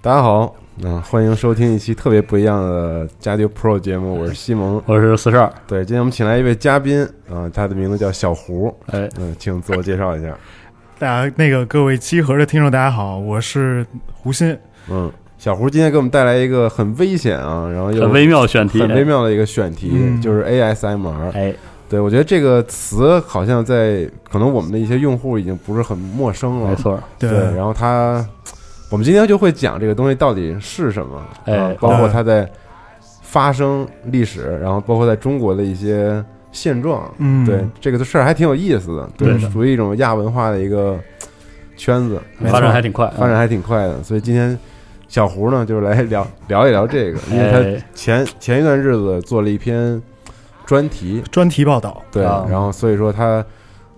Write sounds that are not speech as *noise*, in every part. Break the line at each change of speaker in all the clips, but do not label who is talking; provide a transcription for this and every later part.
大家好，嗯、欢迎收听一期特别不一样的加丢 Pro 节目，我是西蒙。*laughs*
我是四十二，
对，今天我们请来一位嘉宾啊、他的名字叫小胡，
哎，
嗯、请自我介绍一下。*laughs*
大家那个各位集合的听众，大家好，我是胡鑫。
嗯，小胡今天给我们带来一个很危险啊，然后又
很微妙的选题，
很微妙的一个选题，
嗯
就是 ASMR。
哎，
对我觉得这个词好像在可能我们的一些用户已经不是很陌生了，
没错，
对，然后它，我们今天就会讲这个东西到底是什么，
哎
啊包括它在发生历史，然后包括在中国的一些现状，
嗯。
对这个事儿还挺有意思的，对，
对。
属于一种亚文化的一个圈子，
发展还挺快，
发展还挺快的，所以今天小胡呢就是来聊聊一聊这个，因为他
哎。
前前一段日子做了一篇专题，
专题报道，
对，
啊
然后所以说他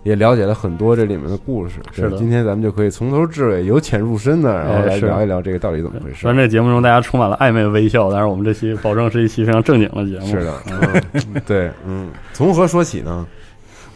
也了解了很多这里面的故事。
是的
今天咱们就可以从头至尾由浅入深的，然后来聊一聊这个到底怎么回事
虽然。这节目中大家充满了暧昧微笑，但是我们这期保证是一期非常正经的节目。
是的，嗯，对，嗯，从何说起呢？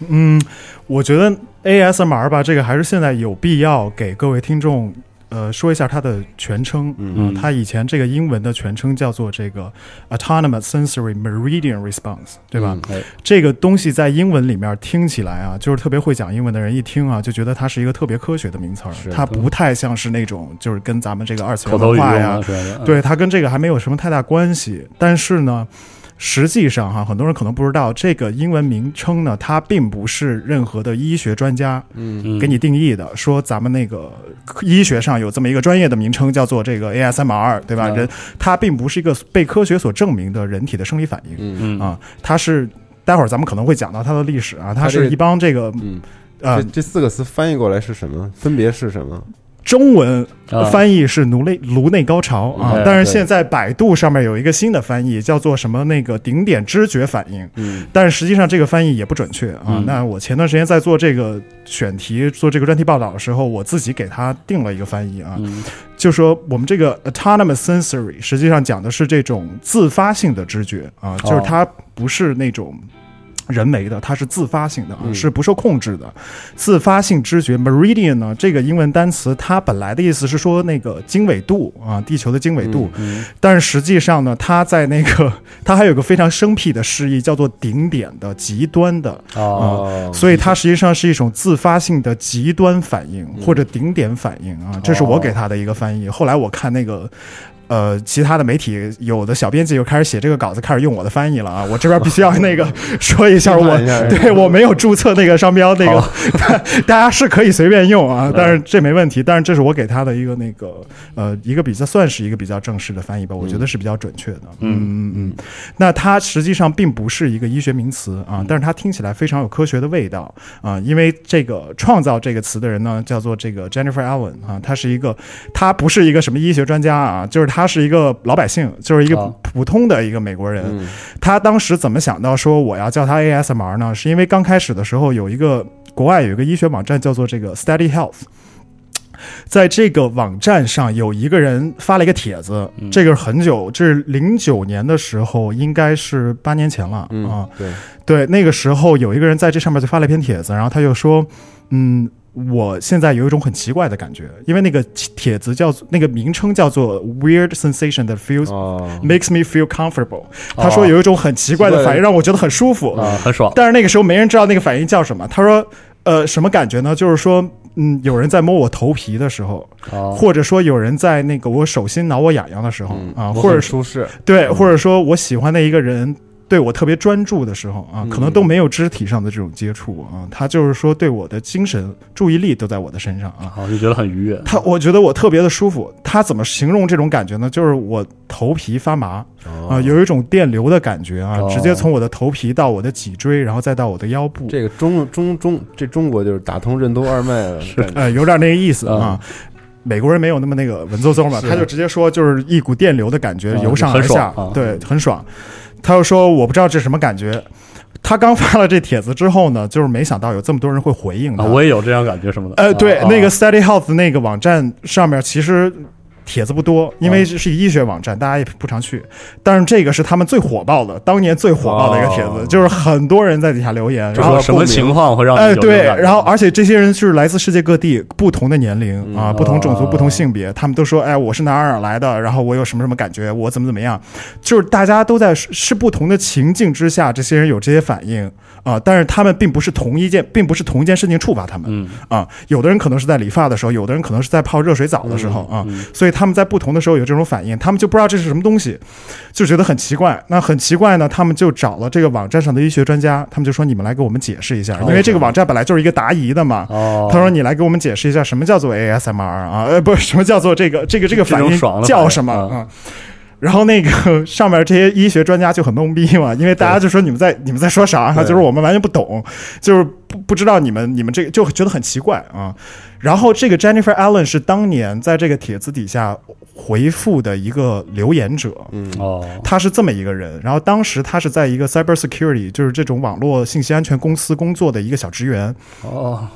嗯，我觉得 ASMR 吧，这个还是现在有必要给各位听众。呃，说一下它的全称，
嗯
它以前这个英文的全称叫做这个 Autonomous Sensory Meridian Response，对吧？这个东西在英文里面听起来啊，就是特别会讲英文的人一听啊，就觉得它是一个特别科学的名词儿，它不太像是那种就是跟咱们这个二次文化呀？对，它跟这个还没有什么太大关系。但是呢，实际上哈，很多人可能不知道，这个英文名称呢，它并不是任何的医学专家
嗯，
给你定义的，说咱们那个医学上有这么一个专业的名称叫做这个 ASMR，对吧？
嗯
人它并不是一个被科学所证明的人体的生理反应
嗯
嗯
啊，它是。待会儿咱们可能会讲到它的历史啊，它是一帮这个
嗯，
呃
这这四个词翻译过来是什么？分别是什么？
中文
啊
翻译是颅内颅内高潮啊
哎，
但是现在百度上面有一个新的翻译，叫做什么那个顶点知觉反应，
嗯
但是实际上这个翻译也不准确啊。
嗯
那我前段时间在做这个选题、做这个专题报道的时候，我自己给他定了一个翻译啊，
嗯
就说我们这个 autonomous sensory 实际上讲的是这种自发性的知觉啊，就是它不是那种。人为的，它是自发性的啊，
嗯
是不受控制的。自发性知觉 meridian 呢，这个英文单词它本来的意思是说那个经纬度啊，地球的经纬度，
嗯
但是实际上呢，它在那个 *laughs* 它还有个非常生僻的释义，叫做顶点的极端的
哦，
所以它实际上是一种自发性的极端反应或者顶点反应啊，这是我给它的一个翻译。后来我看那个。呃，其他的媒体有的小编辑又开始写这个稿子，开始用我的翻译了啊！我这边必须要那个 *laughs* 说一下，我对我没有注册那个商标，那个 *laughs* 大家是可以随便用啊，但是这没问题。但是这是我给他的一个那个呃一个比较算是一个比较正式的翻译吧，我觉得是比较准确的。嗯嗯嗯。那它实际上并不是一个医学名词啊，但是它听起来非常有科学的味道啊，因为这个创造这个词的人呢叫做这个 Jennifer Allen 啊，他是一个他不是一个什么医学专家啊，就是他是一个老百姓，就是一个
啊
普通的一个美国人。
嗯
他当时怎么想到说我要叫他 ASMR 呢？是因为刚开始的时候有一个国外有一个医学网站叫做这个 Study Health。在这个网站上，有一个人发了一个帖子，
嗯
这个是很久，这是零九年的时候，应该是八年前了啊、
嗯，对，
对，那个时候有一个人在这上面就发了一篇帖子，然后他就说，嗯，我现在有一种很奇怪的感觉，因为那个帖子叫做那个名称叫做 Weird Sensation that feels、
哦
，makes me feel comfortable。他说有一种很奇怪的反应，让我觉得很舒服。
啊，很爽，
但是那个时候没人知道那个反应叫什么。他说，呃，什么感觉呢？就是说，嗯，有人在摸我头皮的时候，
哦，
或者说有人在那个我手心挠我痒痒的时候
嗯
啊，或者
舒适，
对，或者说我喜欢的一个人对我特别专注的时候啊，可能都没有肢体上的这种接触啊，他就是说对我的精神注意力都在我的身上啊。
好，就觉得很愉悦。
他，我觉得我特别的舒服。他怎么形容这种感觉呢？就是我头皮发麻啊、有一种电流的感觉啊，
哦
直接从我的头皮到我的脊椎，然后再到我的腰部。
这个中中中这中国就是打通任督二脉了，感觉
呃，*laughs* 有点那个意思
嗯
啊。美国人没有那么那个文绉绉嘛，他就直接说就是一股电流的感觉
啊
由上而下对，很爽。他又说我不知道这是什么感觉。他刚发了这帖子之后呢，就是没想到有这么多人会回应他。
啊，我也有这样感觉什么的。
呃，对，
啊
那个 Study Health 那个网站上面其实帖子不多，因为是医学网站，大家也不常去。但是这个是他们最火爆的，当年最火爆的一个帖子，
哦。
就是很多人在底下留言，然后
说什么情况会让你
哎，对，然后而且这些人是来自世界各地，不同的年龄啊，
嗯
不同种族、
哦。
不同性别，他们都说，哎，我是哪儿哪儿来的，然后我有什么什么感觉，我怎么怎么样，就是大家都在是是不同的情境之下，这些人有这些反应啊，但是他们并不是同一件，并不是同一件事情触发他们
嗯。
啊，有的人可能是在理发的时候，有的人可能是在泡热水澡的时候啊，
嗯
所以他们在不同的时候有这种反应，他们就不知道这是什么东西，就觉得很奇怪。那很奇怪呢，他们就找了这个网站上的医学专家，他们就说你们来给我们解释一下，因为这个网站本来就是一个答疑的嘛。
哦，
他说：“你来给我们解释一下什么叫做 ASMR 啊？呃，不，什么叫做这个这个这个反应叫什么
嗯
啊？”然后那个上面这些医学专家就很懵逼嘛，因为大家就说你们在你们在说啥？
对
就是我们完全不懂，就是不不知道你们你们这个就觉得很奇怪啊。然后这个 Jennifer Allen 是当年在这个帖子底下回复的一个留言者，
嗯
哦，
他是这么一个人。然后当时他是在一个 cyber security，就是这种网络信息安全公司工作的一个小职员。
哦，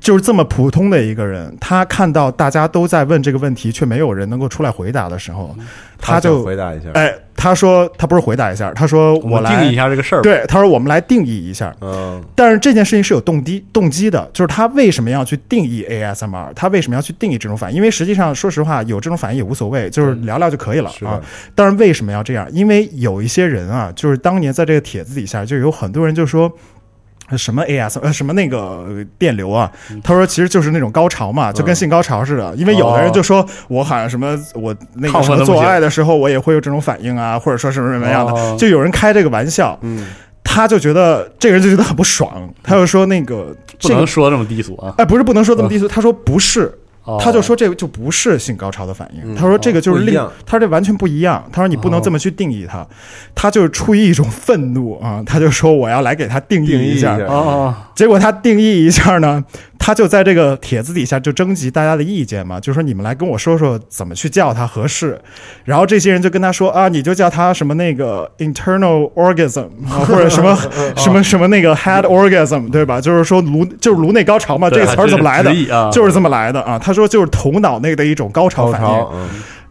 就是这么普通的一个人，他看到大家都在问这个问题，却没有人能够出来回答的时候，他
想
就
回答一下，
哎，他说他不是回答一下，他说
我们
来
定义一下这个事儿。
对，他说我们来定义一下。
嗯
但是这件事情是有动机动机的，就是他为什么要去定义 ASMR，他为什么要去定义这种反应？因为实际上，说实话，有这种反应也无所谓，就是聊聊就可以了啊。但是为什么要这样？因为有一些人啊，就是当年在这个帖子底下，就有很多人就说。什么 AS 呃什么那个呃电流啊？他说其实就是那种高潮嘛，就跟性高潮似的。因为有的人就说我好像什么我那个什么做爱的时候我也会有这种反应啊，或者说什么什么样的，
哦
就有人开这个玩笑。
嗯，
他就觉得这个人就觉得很不爽，他就说那个
不
这个
能说这么低俗啊。
哎不是不能说这么低俗，他说不是。
哦。
他就说这个就不是性高潮的反应，
嗯。
他说这个就是另他说这完全不一样，他说你不能这么去定义它，他就是出于一种愤怒啊，他就说我要来给他定
定义一下。
哦哦，
结果他定义一下呢，他就在这个帖子底下就征集大家的意见嘛，就说你们来跟我说说怎么去叫它合适。然后这些人就跟他说啊，你就叫它什么那个 internal orgasm 啊，*laughs* 或者什么什么什么那个 head orgasm，对吧？就是说颅就是颅内高潮嘛，这个词儿怎么来的？就是这么来的啊。他说就是头脑内的一种高潮
高
反应。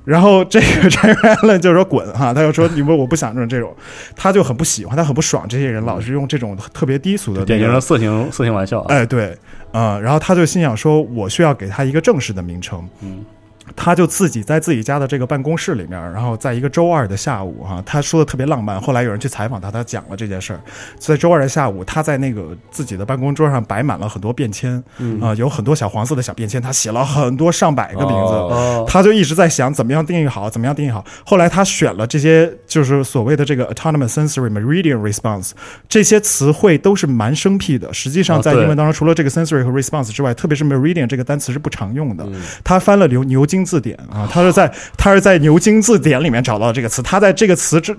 然后这个 Jerry Allen 就说滚哈，他就说你们我不想这种这种，他就很不喜欢，他很不爽这些人老是用这种特别低俗的、那个、
典型的色情色情玩笑啊。
哎，对，嗯，然后他就心想说，我需要给他一个正式的名称。
嗯，
他就自己在自己家的这个办公室里面，然后在一个周二的下午，哈、他说的特别浪漫。后来有人去采访他，他讲了这件事儿。在周二的下午，他在那个自己的办公桌上摆满了很多便签，
嗯
啊、有很多小黄色的小便签，他写了很多上百个名字。他就一直在想怎么样定义好，怎么样定义好。后来他选了这些，就是所谓的这个 autonomous sensory meridian response 这些词汇都是蛮生僻的。实际上，在英文当中，除了这个 sensory 和 response 之外，特别是 meridian 这个单词是不常用的。
嗯
他翻了牛牛津字典啊，他是在他是在牛津字典里面找到这个词。他在这个词之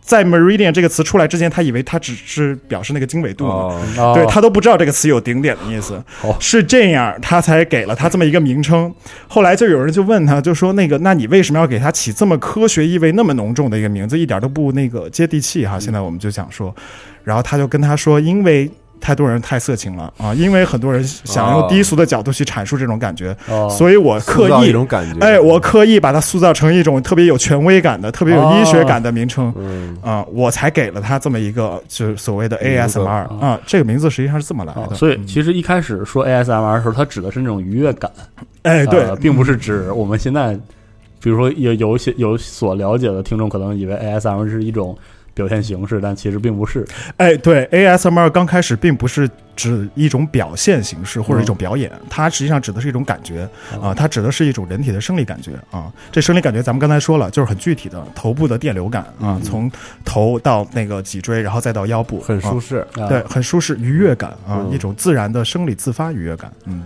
在 meridian 这个词出来之前，他以为它只是表示那个经纬度对他都不知道这个词有顶点的意思
哦，
是这样，他才给了他这么一个名称。后来就有人就问他，就说那个，那你为什么要给他起这么科学意味那么浓重的一个名字，一点都不那个接地气哈？现在我们就想说，然后他就跟他说，因为。太多人太色情了啊！因为很多人想用低俗的角度去阐述这种感觉，
哦，
所以我刻意
一种感觉，
哎，我刻意把它塑造成一种特别有权威感的、特别有医学感的名称。
嗯
啊、我才给了它这么一个，就是所谓的 ASMR 啊、这个名字实际上是这么来的。
哦所以其实一开始说 ASMR 的时候，它指的是那种愉悦感，
哎，对，
呃并不是指我们现在，比如说有有些有所了解的听众可能以为 ASMR 是一种表现形式，但其实并不是。
哎，对，ASMR 刚开始并不是指一种表现形式或者一种表演，它实际上指的是一种感觉啊，它指的是一种人体的生理感觉啊。这生理感觉咱们刚才说了，就是很具体的头部的电流感啊，从头到那个脊椎，然后再到腰部，
很舒
适，
适，
啊
对，很舒适，愉悦感啊，
嗯
一种自然的生理自发愉悦感，嗯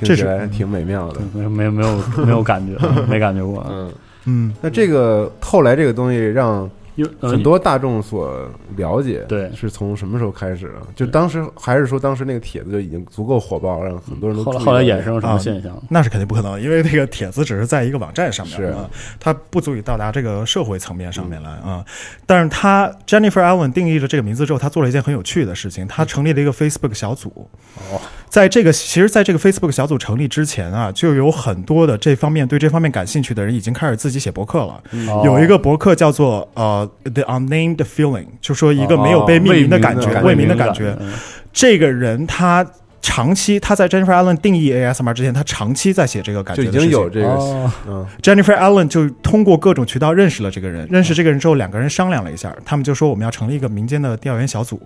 这是
听起来挺美妙的。
没没没有没有感觉，*laughs* 没感觉过。
嗯，
嗯。
那这个后来这个东西让
因为呃
很多大众所了解，
对
是从什么时候开始的？就当时还是说当时那个帖子就已经足够火爆，让很多人都
后来衍生什
啊
么现象？
那是肯定不可能，因为那个帖子只是在一个网站上面
是
啊，它不足以到达这个社会层面上面来啊。但是他 Jennifer Allen 定义了这个名字之后，他做了一件很有趣的事情，他成立了一个 Facebook 小组。
哦，
在这个其实，在这个 Facebook 小组成立之前啊，就有很多的这方面对这方面感兴趣的人已经开始自己写博客了。
哦
有一个博客叫做呃 The Unnamed Feeling，就说一个没有被命名的感觉，
哦
未名的感觉。
嗯
这个人他长期他在 Jennifer Allen 定义 ASMR 之前，他长期在写这个感
就已
觉的事情。
经有这个
，Jennifer Allen 就通过各种渠道认识了这个人，认识这个人之后，两个人商量了一下，他们就说我们要成立一个民间的调研小组。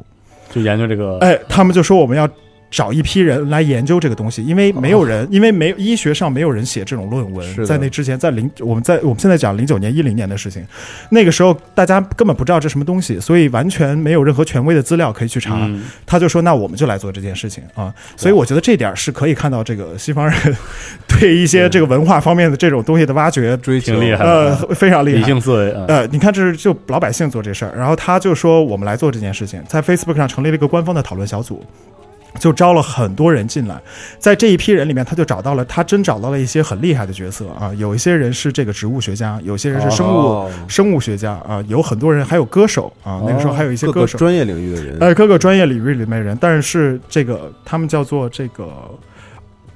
就研究这个
哎，他们就说我们要找一批人来研究这个东西，因为没有人，因为没有医学上没有人写这种论文在那之前，在零我们在我们现在讲零九年一零年的事情，那个时候大家根本不知道这什么东西，所以完全没有任何权威的资料可以去查。
嗯。
他就说：“那我们就来做这件事情啊！”所以我觉得这点是可以看到这个西方人对一些这个文化方面的这种东西的挖掘，
追求。
挺厉害
呃，非常厉害。
理性思维啊，
呃，你看，这是就老百姓做这事儿，然后他就说我们来做这件事情，在 Facebook 上成立了一个官方的讨论小组，就招了很多人进来，在这一批人里面，他就找到了，他真找到了一些很厉害的角色啊，有一些人是这个植物学家，有些人是生物、
哦。
生物学家啊，有很多人还有歌手啊，那个时候还有一些歌手，
各个专业领域的人，
呃，各个专业领域里面人，但是这个他们叫做这个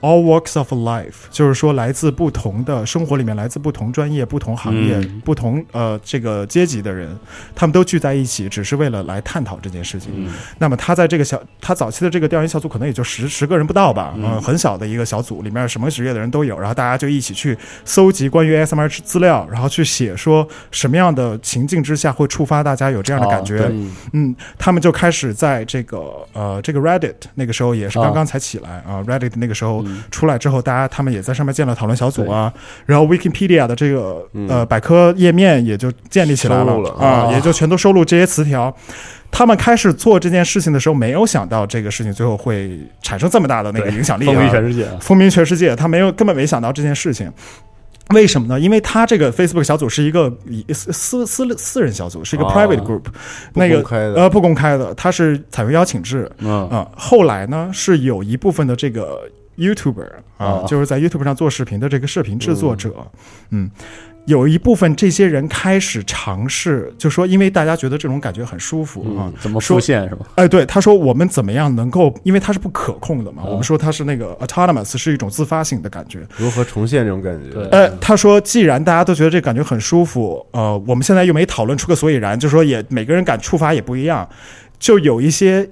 all walks of life，就是说来自不同的生活里面，来自不同专业、不同行业、
嗯。
不同呃这个阶级的人，他们都聚在一起，只是为了来探讨这件事情。
嗯。
那么他在这个小，他早期的这个调研小组可能也就十十个人不到吧，
嗯。
嗯、很小的一个小组，里面什么职业的人都有，然后大家就一起去搜集关于 ASMR 资料，然后去写说什么样的情境之下会触发大家有这样的感觉。
哦
嗯
嗯，他们就开始在这个呃这个 Reddit 那个时候也是
啊。
刚刚才起来啊、r e d d i t 那个时候
嗯
出来之后，大家他们也在上面建了讨论小组啊，然后 Wikipedia 的这个
嗯
呃百科页面也就建立起来
了
啊，
哦
也就全都收录这些词条。他们开始做这件事情的时候，没有想到这个事情最后会产生这么大的那个影响力、啊，
风靡全世界啊，
风靡全世界，他没有根本没想到这件事情。为什么呢？因为他这个 Facebook 小组是一个以私私私私人小组，是一个
哦
private group，、
不
那个呃不公开的，它是采用邀请制
嗯
啊、后来呢，是有一部分的这个 YouTuber 啊、
哦
就是在 YouTube 上做视频的这个视频制作者，嗯。有一部分这些人开始尝试，就说因为大家觉得这种感觉很舒服啊，
嗯，怎么
说
复现是吧？
哎，对，他说我们怎么样能够，因为它是不可控的嘛，
嗯
我们说它是那个 autonomous，是一种自发性的感觉。
如何重现这种感觉？
对
呃，他说，既然大家都觉得这感觉很舒服，呃，我们现在又没讨论出个所以然，就说也每个人感触发也不一样，就有一些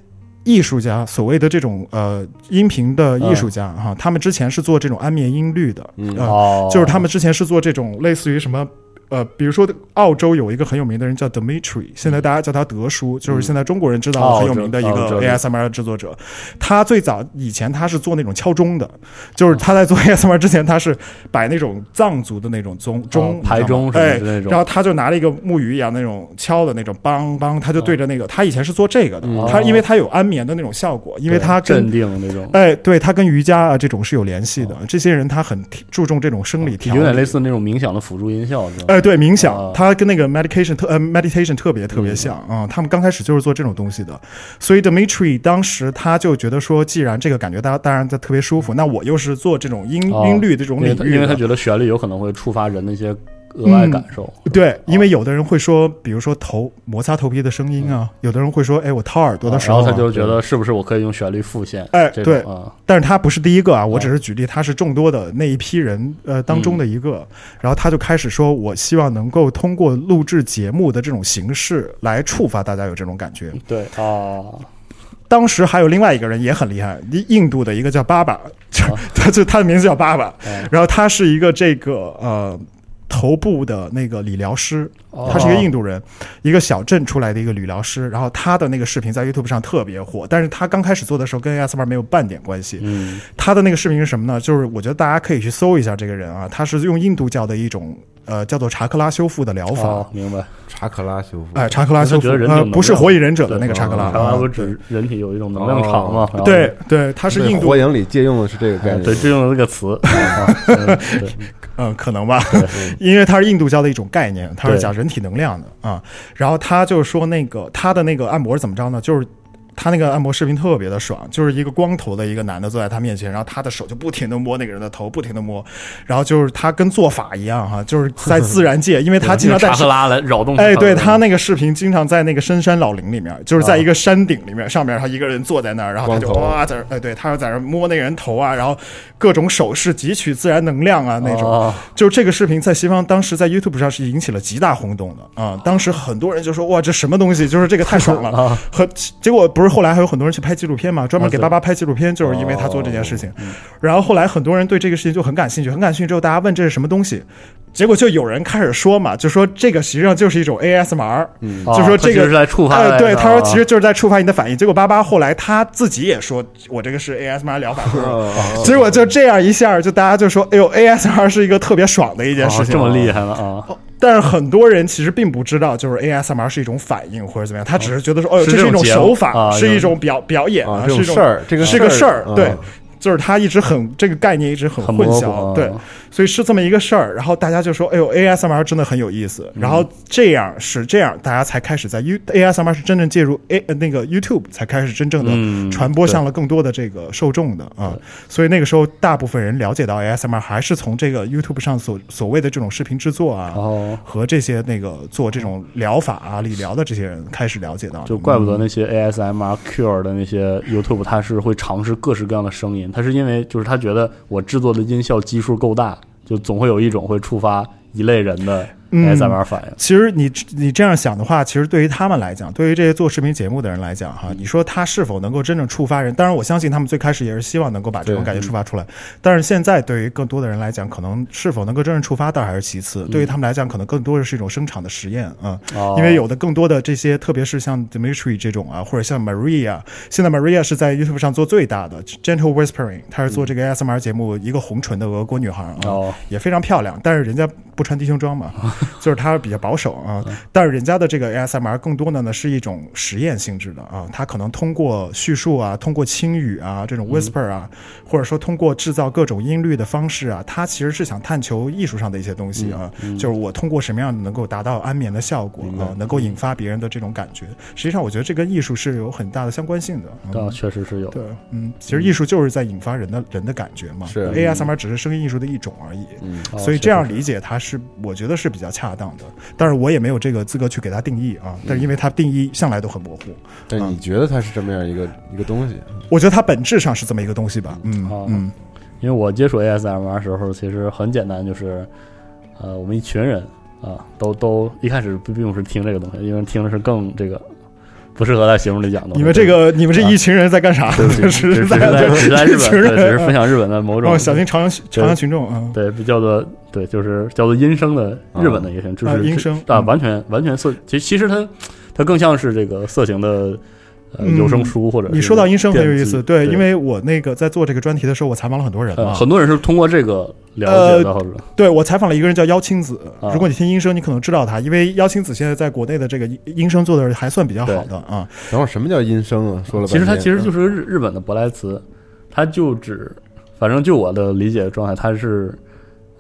艺术家，所谓的这种呃音频的艺术家哈、他们之前是做这种安眠音律的，
嗯
呃
哦，
就是他们之前是做这种类似于什么。呃，比如说澳洲有一个很有名的人叫 Dimitri，现在大家叫他德叔，就是现在中国人知道很有名的一个 ASMR 制作者。他最早以前他是做那种敲钟的，就是他在做 *laughs* ASMR 之前，他是摆那种藏族的那种钟钟
哦排钟什么
哎
的那种。
然后他就拿了一个木鱼一样那种敲的那种梆梆，他就对着那个，他以前是做这个的，
嗯。
他因为他有安眠的那种效果，因为他
镇定那种，
哎，对他跟瑜伽啊这种是有联系的。这些人他很注重这种生理调理，
有点类似那种冥想的辅助音效，是吧？
哎，对，冥想
啊，
它跟那个 meditation 特呃 meditation 特别特别像啊、他们刚开始就是做这种东西的，所以 Dimitri 当时他就觉得说，既然这个感觉大家当然在特别舒服，那我又是做这种音、
哦。
音律这种领域的。
因为他觉得旋律有可能会触发人的一些额外感受。
对，因为有的人会说，比如说头摩擦头皮的声音啊，有的人会说，哎，我掏耳朵的时候、啊。
然后他就觉得是不是我可以用旋律复现？
哎对但是他不是第一个啊，我
哦
只是举例，他是众多的那一批人呃当中的一个。然后他就开始说，我希望能够通过录制节目的这种形式来触发大家有这种感觉。
对啊，
当时还有另外一个人也很厉害，印印度的一个叫爸爸，就
啊 *laughs*
他就他的名字叫爸爸，
哎
然后他是一个这个呃头部的那个理疗师，
哦
他是一个印度人，一个小镇出来的一个理疗师。然后他的那个视频在 YouTube 上特别火，但是他刚开始做的时候跟 ASMR 没有半点关系。
嗯
他的那个视频是什么呢？就是我觉得大家可以去搜一下这个人啊，他是用印度教的一种呃叫做查克拉修复的疗法。
哦，明白。
查克拉修复，
哎，查克拉修复
我觉得人挺
呃，不是火影忍者的那个查克拉，
查克拉不指人体有一种能量场嘛？
对对，它是印度
火影里借用的是这个概念，
哎对，借用了这个词，*laughs* 嗯，
可能吧，因为它是印度教的一种概念，它是讲人体能量的啊。然后他就说那个他的那个按摩是怎么着呢？就是。他那个按摩视频特别的爽，就是一个光头的一个男的坐在他面前，然后他的手就不停的摸那个人的头，不停的摸，然后就是他跟做法一样哈，就是在自然界，因为他经常在
查克拉来扰动。
哎，对他那个视频经常在那个深山老林里面，就是在一个山顶里面，上面他一个人坐在那儿，然后他就哇在那儿，哎，对，他就在那儿摸那个人头啊，然后各种手势汲取自然能量啊那种。
哦
就这个视频在西方当时在 YouTube 上是引起了极大轰动的啊，当时很多人就说哇这什么东西，就是这个太爽了。*laughs* 结果不是后来还有很多人去拍纪录片嘛，专门给
啊对
爸爸拍纪录片，就是因为他做这件事情。然后后来很多人对这个事情就很感兴趣，很感兴趣之后，大家问这是什么东西，结果就有人开始说嘛，就说这个实际上就是一种 ASMR，嗯就说这个
是在触发
哎，对，他说
啊
其实就是在触发你的反应。结果巴巴后来他自己也说，我这个是 ASMR 疗法。
哦
结果就这样一下，就大家就说，哎呦，ASMR 是一个特别爽的一件事情，
哦这么厉害了啊！
但是很多人其实并不知道，就是 ASMR 是一种反应或者怎么样，他只是觉得说，哦，这是一种手法，
啊
是一种表表演
啊
是一种
事儿这个
是个事
事儿
儿，对
啊。
就是他一直很这个概念一直很
很
混淆，
啊
对，所以是这么一个事儿。然后大家就说：“哎呦，ASMR 真的很有意思。”然后这样是这样，大家才开始在 U ASMR 是真正介入 A 呃那个 YouTube 才开始真正
嗯
的传播向了更多的这个受众的啊。所以那个时候，大部分人了解到 ASMR 还是从这个 YouTube 上所所谓的这种视频制作啊，
哦
和这些那个做这种疗法啊、理疗的这些人开始了解到，
就怪不得那些 ASMR Cure 的那些 YouTube，它是会尝试各式各样的声音，他是因为就是他觉得我制作的音效基数够大，就总会有一种会触发一类人的
嗯
ASMR 反应。
其实你你这样想的话，其实对于他们来讲，对于这些做视频节目的人来讲，哈，你说他是否能够真正触发人？当然，我相信他们最开始也是希望能够把这种感觉触发出来。但是现在对于更多的人来讲，可能是否能够真正触发，倒还是其次。对于他们来讲，可能更多的是一种生产的实验啊、因为有的更多的这些，特别是像 Dimitri 这种啊，或者像 Maria，现在 Maria 是在 YouTube 上做最大的 Gentle Whispering，她是做这个 ASMR 节目，一个红唇的俄国女孩啊，
哦
也非常漂亮，但是人家不穿低胸装嘛，*laughs* 就是它比较保守啊。但是人家的这个 ASMR 更多的呢是一种实验性质的啊，它可能通过叙述啊，通过轻语啊，这种 whisper 啊，或者说通过制造各种音律的方式啊，它其实是想探求艺术上的一些东西啊，就是我通过什么样的能够达到安眠的效果啊，能够引发别人的这种感觉。实际上，我觉得这跟艺术是有很大的相关性的。嗯
啊，确实是有。
对，嗯，其实艺术就是在引发人的人的感觉嘛。
是
ASMR 只是声音艺术的一种而已。
嗯
哦
所以这样理解它是，我觉得是比较恰当的。但是我也没有这个资格去给它定义啊。但是因为它定义向来都很模糊，
但你觉得它是这么样一个一个东西？
我觉得它本质上是这么一个东西吧。嗯
哦
嗯
因为我接触 ASMR 的时候，其实很简单，就是呃，我们一群人啊，都都一开始并并不是听这个东西，因为听的是更这个不适合在节目里讲的。
你们这个你们这一群人在干啥？
对不起，*laughs*
是
只是
在
在只是在日本，只是分享日本的某种
哦，小心朝阳朝阳群众啊。
对，比叫做对，就是叫做音声的日本的一个声，就
啊
是
音声
啊，
嗯
完全完全色，其其实它它更像是这个色情的有声书或者
你说到音声很有意思，
电
对，因为我那个在做这个专题的时候，我采访了很多人嘛，
呃很多人是通过这个了解的，或者
对我采访了一个人叫妖青子，
啊
如果你听音声，你可能知道他，因为妖青子现在在国内的这个音声做的还算比较好的啊。
等会儿什么叫音声啊？说了半
其实它其实就是日日本的舶来词，它就指，反正就我的理解状态，它是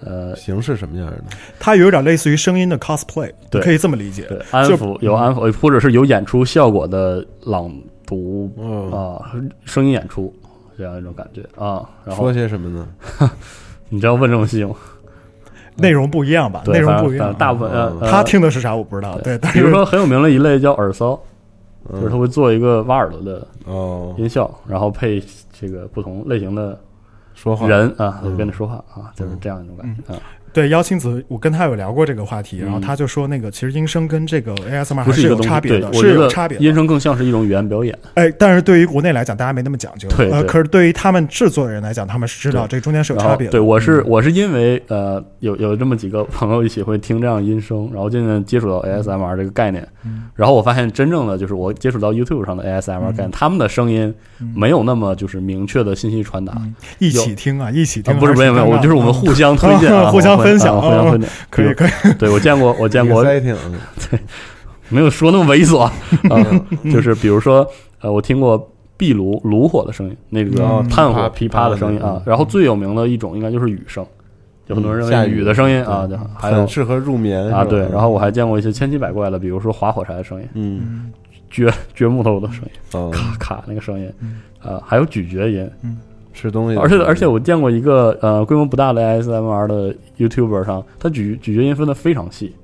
呃
形式什么样的？
它有点类似于声音的 cosplay，
对
可以这么理解。
对安抚有安抚，或者是有演出效果的朗读
嗯，
啊，声音演出这样一种感觉啊。然后
说些什么呢？*laughs*
你知道问这么细吗？
内容不一样吧？
对，
内容不一样。
大部分呃
嗯，
呃
他听的是啥我不知道，对，但是
比如说很有名的一类叫耳骚，
嗯
就是他会做一个挖耳朵的
哦，
音效，然后配这个不同类型的
说话。
人啊，跟着说话啊，就是这样一种感觉啊。
对妖青子，我跟他有聊过这个话题，
嗯
然后他就说那个其实音声跟这个 ASMR
是一个东西，对，
差别的，是有差别的。
音声更像是一种语言表演。
哎，但是对于国内来讲，大家没那么讲究。呃，
对对
可是对于他们制作人来讲，他们是知道这中间是有差别的。
对，我是
嗯
我是因为呃有有这么几个朋友一起会听这样音声，然后渐渐接触到 ASMR 这个概念，然后我发现真正的就是我接触到 YouTube 上的 ASMR 概念，他们的声音没有那么就是明确的信息传达。
一起听啊，一起听。
不是没有没有，我就是我们互相 *laughs* 推荐啊，
互相
我
分享
啊互相
哦
分享。
可以可以。*laughs*
对我见过，我见过，*laughs*
塞挺，
没有说那么猥琐 *laughs* 啊，就是比如说呃，我听过壁炉炉火的声音，那个
嗯
炭火
噼
噼啪的声音啊。然后最有名的一种应该就是雨声，有很多人认为
下雨
雨的声音啊，就还有
很适合入眠
啊，对。然后我还见过一些千奇百怪的，比如说划火柴的声音，
嗯
掘掘木头的声音，
嗯，
咔咔那个声音，啊，还有咀嚼音。
吃东西
而且，而且我见过一个呃规模不大的 ASMR 的 YouTuber 上，他咀咀嚼音分的非常细，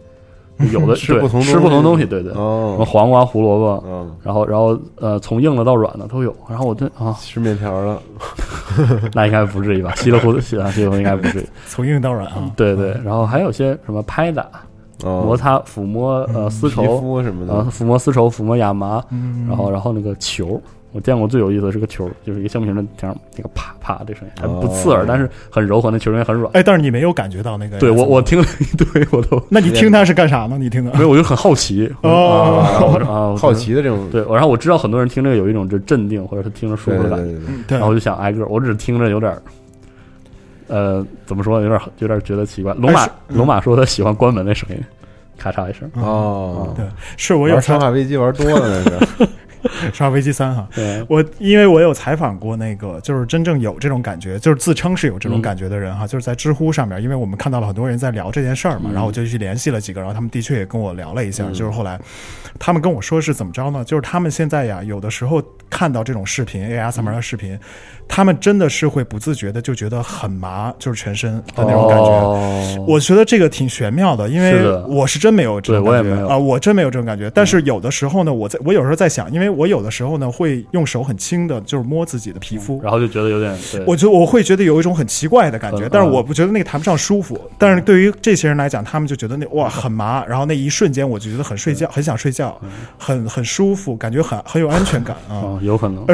有的 *laughs* 对
吃不同
吃不同东西，对对，什么
哦，
黄瓜、胡萝卜，
嗯，
然后然后呃从硬的到软的都有。然后我这啊，
吃面条了，*laughs*
那应该不至于吧？*laughs* 稀里糊涂，稀里糊涂应该不至于。
从硬到软啊。
对对，然后还有些什么拍打、
哦。
摩擦、抚摸呃丝
皮
绸，
肤什么
啊
的，
抚摸丝绸、抚摸亚麻，
嗯。
然后然后那个球。我见过最有意思的是个球，就是一个橡皮筋的这样那个啪啪这声音，还不刺耳，
哦
但是很柔和，那球声也很软。
哎，但是你没有感觉到那个。
对我我。听了一堆，我都
那你听它是干啥呢？你听的
没有，我就很好奇
哦
好奇的这种，
对，然后我知道很多人听这个有一种就镇定或者他听着舒服的感觉，
对对对，
然后我就想挨个，我只听着有点儿，呃，怎么说，有点儿有点儿觉得奇怪。龙马
嗯
龙马说他喜欢关门那声音，咔嚓一声，
哦，
对，是我有
玩生化危机玩多了那是，《*laughs*
生化危机三》哈。
对，*laughs*
我因为我有采访过那个，就是真正有这种感觉，就是自称是有这种
嗯
感觉的人哈，就是在知乎上面，因为我们看到了很多人在聊这件事儿嘛，
嗯
然后我就去联系了几个，然后他们的确也跟我聊了一下，
嗯
就是后来他们跟我说是怎么着呢？就是他们现在呀，有的时候看到这种视频 ASMR 的视频，他们真的是会不自觉的就觉得很麻，就是全身的那种感觉。
哦。
我觉得这个挺玄妙的，因为我是真没有这种感觉
对我也没有。
啊、我真没有这种感觉。但是有的时候呢，我在我有时候在想，因为我有的时候呢会用手很轻的，就是摸自己的皮肤，
然后就觉得有点，对。
我觉得我会觉得有一种很奇怪的感觉
嗯，
但是我不觉得那个谈不上舒服。但是对于这些人来讲，他们就觉得那哇很麻，然后那一瞬间我就觉得很睡觉，很想睡觉，很很舒服，感觉很很有安全感啊。
哦，有可能。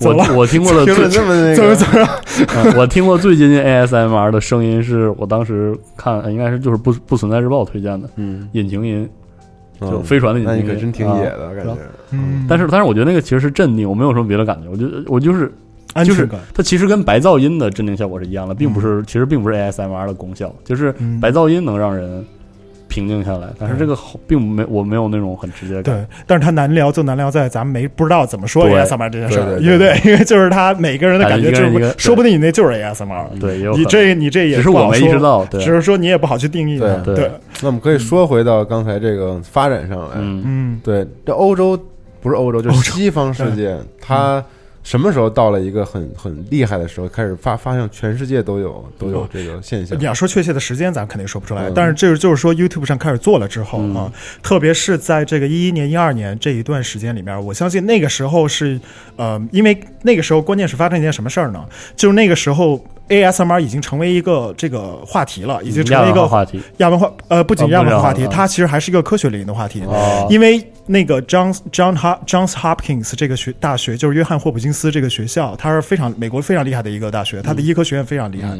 我我听过的 *laughs*
听
最
怎么
个，
怎么了？
嗯我听过最接近 ASMR 的声音是我当时看，呃应该是就是不不存在日报推荐的
嗯，
引擎音，就
嗯
飞船的引擎音。
你可真挺
啊
野的感觉，
嗯，
但是但是我觉得那个其实是镇定，我没有什么别的感觉，我就我就是就是
安全感。
它其实跟白噪音的镇定效果是一样的，并不是其实并不是 ASMR 的功效，就是
嗯。
白噪音能让人平静下来，但是这个好并没我没有那种很直接的感。觉。
对，但是他难聊就难聊在咱们没不知道怎么说 ASMR 这件事儿，
对对对
因为对，*laughs* 因为就是他每个人的感觉就是
感觉一个一个
说不定你那就是 ASMR，
对，也有
你这你这也
只是我没意
不好说
识到，对。
只是说你也不好去定义它。
对
对，
那我们可以说回到刚才这个发展上来，
嗯，
嗯，
对，这欧洲不是欧洲，就是西方世界，它什么时候到了一个很很厉害的时候，开始发发现全世界都有都有这个现象
你。要说确切的时间，咱肯定说不出来。
嗯
但是这个就是说，YouTube 上开始做了之后
嗯
啊，特别是在这个一一年、一二年这一段时间里面，我相信那个时候是呃，因为那个时候关键是发生一件什么事儿呢？就是那个时候 ASMR 已经成为一个这个话题了，已经成为一个
亚文化话题。
亚文化呃，不仅
哦
亚文化话题，它其实还是一个科学领域的话题。
哦。
因为那个 John John Johns Hopkins 这个学大学，就是约翰霍普金斯这个学校，它是非常美国非常厉害的一个大学，它的医科学院非常厉害。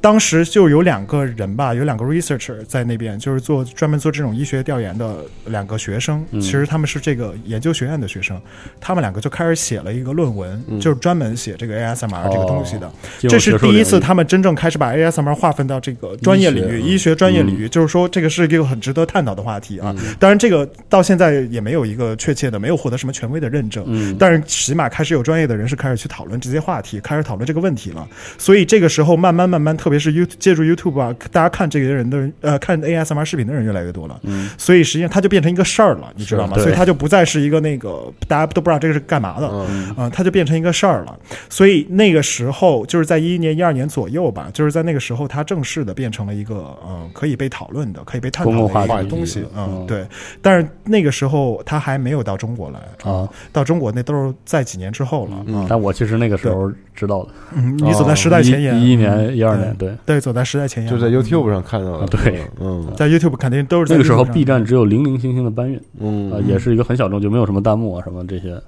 当时就有两个人吧，有两个 researcher 在那边，就是做专门做这种医学调研的两个学生，
嗯。
其实他们是这个研究学院的学生，他们两个就开始写了一个论文，
嗯。
就是专门写这个 ASMR 这个东西的。这是第一次他们真正开始把 ASMR 划分到这个专业领域、
医学
专业领域，就是说这个是一个很值得探讨的话题
嗯
啊。当然，这个到现在也没有一个确切的，没有获得什么权威的认证。
嗯
但是起码开始有专业的人士开始去讨论这些话题，开始讨论这个问题了。所以这个时候慢慢慢慢，特别是 You 借助 YouTube 啊，大家看这些人的人呃看 ASMR 视频的人越来越多了。
嗯
所以实际上它就变成一个事儿了，你知道吗？所以它就不再是一个那个大家都不知道这个是干嘛的。
嗯
啊、它就变成一个事儿了。所以那个时候，就是在一一年、一二二年左右吧，就是在那个时候，它正式的变成了一个嗯可以被讨论的、可以被探讨的一个东西。
嗯
嗯，对。但是那个时候它还没有到中国来
啊，
到中国那都是在几年之后了。
嗯
但我其实那个时候知道的，
嗯，你走在时代前沿，
一一年、一二年，对，
对，走在时代前沿，
就在 YouTube 上看到的，
啊对，
嗯
在 YouTube 肯定都是
那个时候 B 站只有零零星星的搬运，
嗯
啊，也是一个很小众，就没有什么弹幕啊什么这些，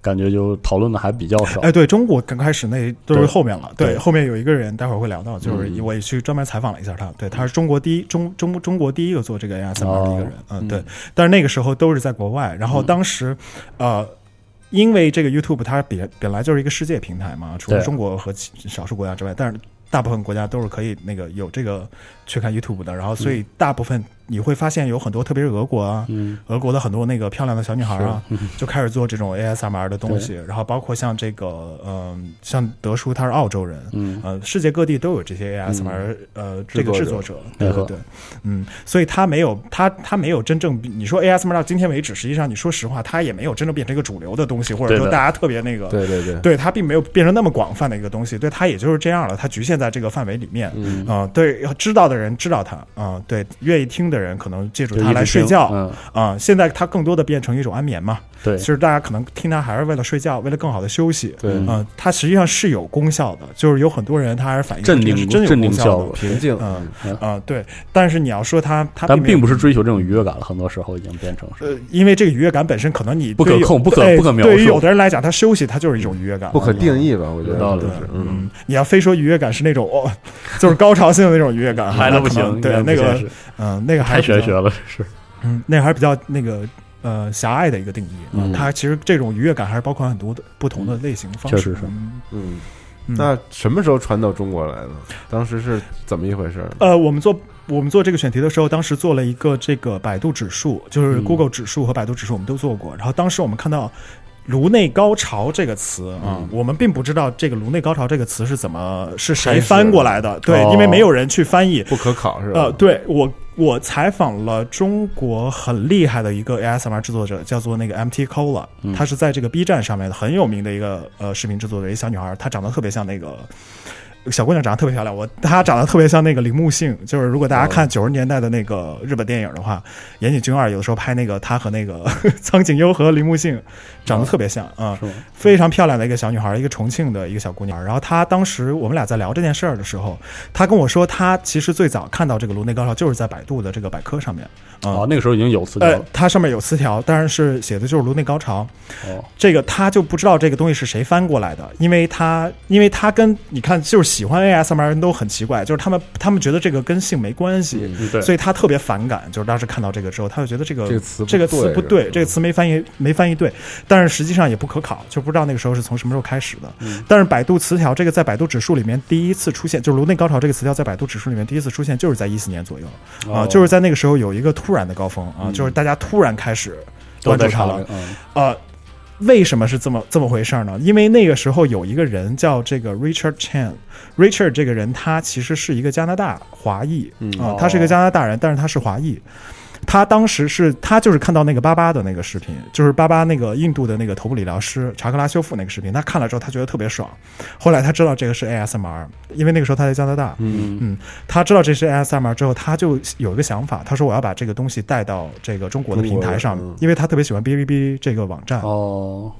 感觉就讨论的还比较少。
哎，对中国刚开始那都是后面了。对，
对
后面有一个人，待会儿会聊到，就是
嗯
我也去专门采访了一下他。对，他是中国第一中中中国第一个做这个 ASMR 的一个人。嗯，对。但是那个时候都是在国外，然后当时，呃。因为这个 YouTube 它本本来就是一个世界平台嘛，除了中国和其少数国家之外，但是大部分国家都是可以那个有这个去看 YouTube 的。然后，所以大部分你会发现有很多，特别是俄国啊，
嗯，
俄国的很多那个漂亮的小女孩啊，就开始做这种 ASMR 的东西，然后包括像这个，嗯、像德叔他是澳洲人，
嗯。
呃，世界各地都有这些 ASMR、呃这个制作者，对。对对，嗯，所以他没有他他没有真正你说 ASMR 到今天为止，实际上你说实话，他也没有真正变成一个主流的东西，或者说大家特别那个
对对对，
对他并没有变成那么广泛的一个东西，对他也就是这样了，他局限在这个范围里面。
嗯。
啊、对，知道的人知道他，啊、对，愿意听的人可能借助它
就一直听
来睡觉，
嗯，
啊、现在他更多的变成一种安眠嘛。
对
其，实大家可能听他还是为了睡觉，为了更好的休息。
对
嗯
嗯、它实际上是有功效的，就是有很多人他还是反映
镇定
是真有
镇定
功
效的。
平静，
嗯
嗯
啊、对，但是你要说它，它
但并不是追求这种愉悦感了，很多时候已经变成是。
呃，因为这个愉悦感本身可能你
不可控不可不可描述
对于有的人来讲，他休息他就是一种愉悦感，
不可定义吧？我觉得
有道理
就是，嗯，
嗯，你要非说愉悦感是那种哦，就是高潮性的那种愉悦感，
还
那可能
行，
对那个嗯，那个还
太玄学了，是
嗯，那个还是比较那个呃狭隘的一个定义啊、
嗯
它其实这种愉悦感还是包括很多的不同的类型方式。
确实是
嗯
那什么时候传到中国来的？当时是怎么一回事？
呃，我们做我们做这个选题的时候，当时做了一个这个百度指数，就是
嗯
Google 指数和百度指数我们都做过。然后当时我们看到“颅内高潮”这个词啊、
嗯
我们并不知道这个“颅内高潮”这个词是怎么是谁翻过来的，对，
哦
因为没有人去翻译。
不可考是吧？
呃，对我我采访了中国很厉害的一个 ASMR 制作者，叫做那个 MT Cola，、
嗯
她是在这个 B 站上面很有名的一个呃视频制作者，一小女孩，她长得特别像那个。小姑娘长得特别漂亮，我她长得特别像那个铃木杏，就是如果大家看九十年代的那个日本电影的话，岩井俊二有的时候拍那个她和那个 *laughs* 苍井优和铃木杏长得特别像啊？非常漂亮的一个小女孩，一个重庆的一个小姑娘。然后她当时我们俩在聊这件事儿的时候，她跟我说，她其实最早看到这个颅内高潮就是在百度的这个百科上面啊。
哦，那个时候已经有词条
它上面有词条，但是写的就是颅内高潮。
哦，
这个她就不知道这个东西是谁翻过来的，因为她因为她跟你看就是喜欢 ASMR 人都很奇怪，就是他们他们觉得这个跟性没关系，所以他特别反感。就是当时看到这个之后，他就觉得这个
这个词不
这个词不
对，
这个词没翻译没翻译对，但是实际上也不可考，就不知道那个时候是从什么时候开始的。
嗯
但是百度词条这个在百度指数里面第一次出现，就是颅内高潮这个词条在百度指数里面第一次出现，就是在一四年左右啊、
哦
就是在那个时候有一个突然的高峰啊、
嗯
就是大家突然开始关注它了。
嗯，
呃，为什么是这么这么回事儿呢？因为那个时候有一个人叫这个 Richard Chan，Richard 这个人他其实是一个加拿大华裔
嗯
啊、
哦
他是一个加拿大人，但是他是华裔。他当时是他就是看到那个巴巴的那个视频，就是巴巴那个印度的那个头部理疗师查克拉修复那个视频，他看了之后他觉得特别爽。后来他知道这个是 ASMR，因为那个时候他在加拿大，
嗯。
嗯
他知道这是 ASMR 之后，他就有一个想法，他说我要把这个东西带到这个中国的平台上
嗯，
因为他特别喜欢哔哩哔哩这个网站，
哦，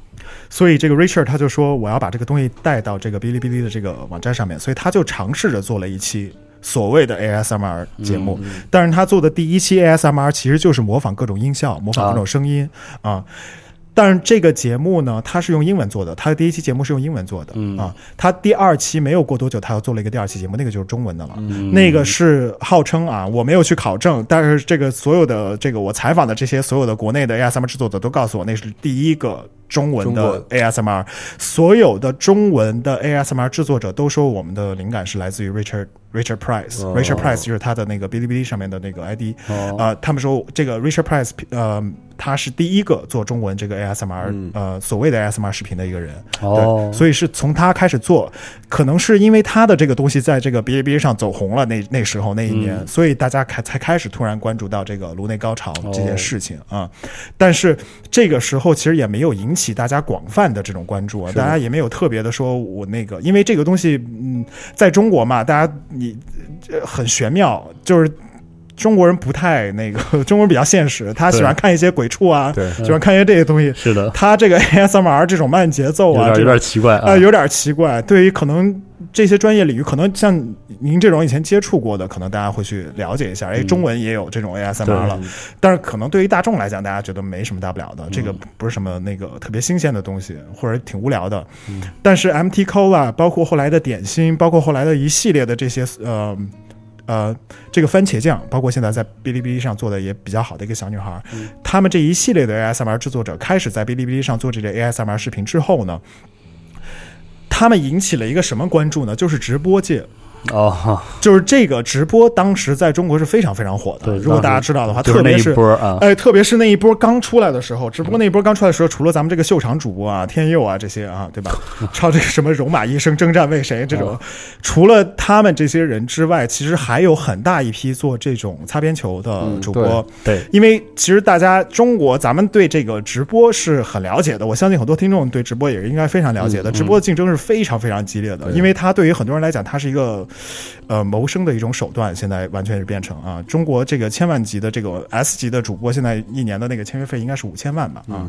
所以这个 Richard 他就说我要把这个东西带到这个哔哩哔哩的这个网站上面，所以他就尝试着做了一期所谓的 ASMR 节目，
嗯
但是他做的第一期 ASMR 其实就是模仿各种音效，模仿各种声音啊。但是这个节目呢，他是用英文做的，他的第一期节目是用英文做的、
嗯
啊。他第二期没有过多久，他又做了一个第二期节目，那个就是中文的了。
嗯
那个是号称啊，我没有去考证，但是这个所有的这个我采访的这些所有的国内的 ASMR 制作者都告诉我，那是第一个中文的 ASMR。所有的中文的 ASMR 制作者都说我们的灵感是来自于 Richard Richard Price，Richard、
哦。
Price 就是他的那个哔哩哔哩上面的那个 ID。
哦。
呃，他们说这个 Richard Price，呃，他是第一个做中文这个 ASMR，、
嗯。
呃，所谓的 ASMR 视频的一个人。
哦。
对，所以是从他开始做，可能是因为他的这个东西在这个哔哩哔哩上走红了那那时候那一年，
嗯。
所以大家开才开始突然关注到这个颅内高潮
哦
这件事情啊、但是这个时候其实也没有引起大家广泛的这种关注啊，大家也没有特别的说我那个，因为这个东西，嗯，在中国嘛，大家你呃很玄妙，就是。中国人不太那个，*laughs* 中国人比较现实，他喜欢看一些鬼畜啊，
对
喜欢看一些这些东西。
是的，
他这个 *laughs* ASMR 这种慢节奏啊，
有点有点奇怪啊
呃，，有点奇怪。对于可能这些专业领域，可能像您这种以前接触过的，可能大家会去了解一下。哎，
嗯
中文也有这种 ASMR
对
了，但是可能对于大众来讲，大家觉得没什么大不了的，这个
嗯
不是什么那个特别新鲜的东西，或者挺无聊的。
嗯
但是 MT Cola，包括后来的点心，包括后来的一系列的这些呃。呃，这个番茄酱，包括现在在哔哩哔哩上做的也比较好的一个小女孩，
嗯
他们这一系列的 ASMR 制作者开始在哔哩哔哩上做这类 ASMR 视频之后呢，他们引起了一个什么关注呢？就是直播界，
哦，
就是这个直播当时在中国是非常非常火的。
对
如果大家知道的话，特别是
波啊，
哎，特别是那一波刚出来的时候，只不过那一波刚出来的时候，除了咱们这个秀场主播啊、天佑啊这些啊，对吧？*laughs* 超这个什么戎马一生征战为谁这种，除了他们这些人之外，其实还有很大一批做这种擦边球的
嗯
主播。
对，
因为其实大家中国咱们对这个直播是很了解的，我相信很多听众对直播也是应该非常了解的。直播的竞争是非常非常激烈的，因为它对于很多人来讲，它是一个呃谋生的一种手段。现在完全是变成啊，中国这个千万级的这个 S 级的主播，现在一年的那个签约费应该是五千万吧啊，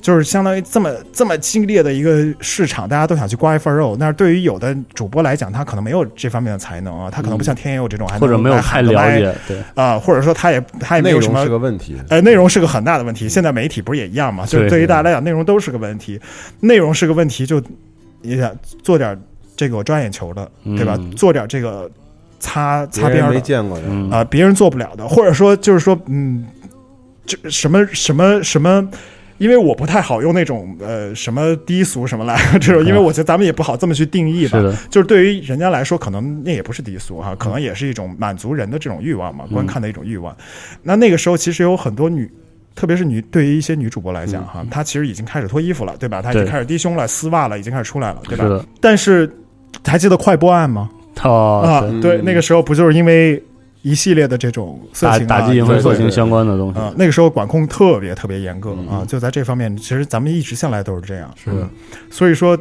就是相当于这么这么激烈的一个市场，大家都想去刮一份肉。但是对于有的主播来讲，他可能没有这方面的才能啊，他可能不像天佑这种
或者没有太了解，对，
啊、或者说他也他也没有什么
是个问题。
呃，内容是个很大的问题。现在媒体不是也一样嘛？就是
对
对于大家来讲，内容都是个问题。内容是个问题，就你想做点这个抓眼球的，对吧？
嗯
做点这个擦擦边的
见过的，
嗯
啊、别人做不了的，或者说就是说，嗯，这什么什么什么。因为我不太好用那种呃什么低俗什么来 *laughs* 这种，因为我觉得咱们也不好这么去定义吧。
是的，
就是对于人家来说，可能那也不是低俗哈，可能也是一种满足人的这种欲望嘛，观看的一种欲望。那那个时候其实有很多女。特别是女，对于一些女主播来讲，哈，她其实已经开始脱衣服了，对吧？她已经开始低胸了，丝袜了，已经开始出来了，对吧？
是，
但是还记得快播案吗？
哦，
啊，
对
对，那个时候不就是因为一系列的这种色情、啊、
打打击淫秽色情相关的东西，
啊、那个时候管控特别特别严格
嗯
啊，就在这方面，其实咱们一直向来都是这样，
是的，
所以说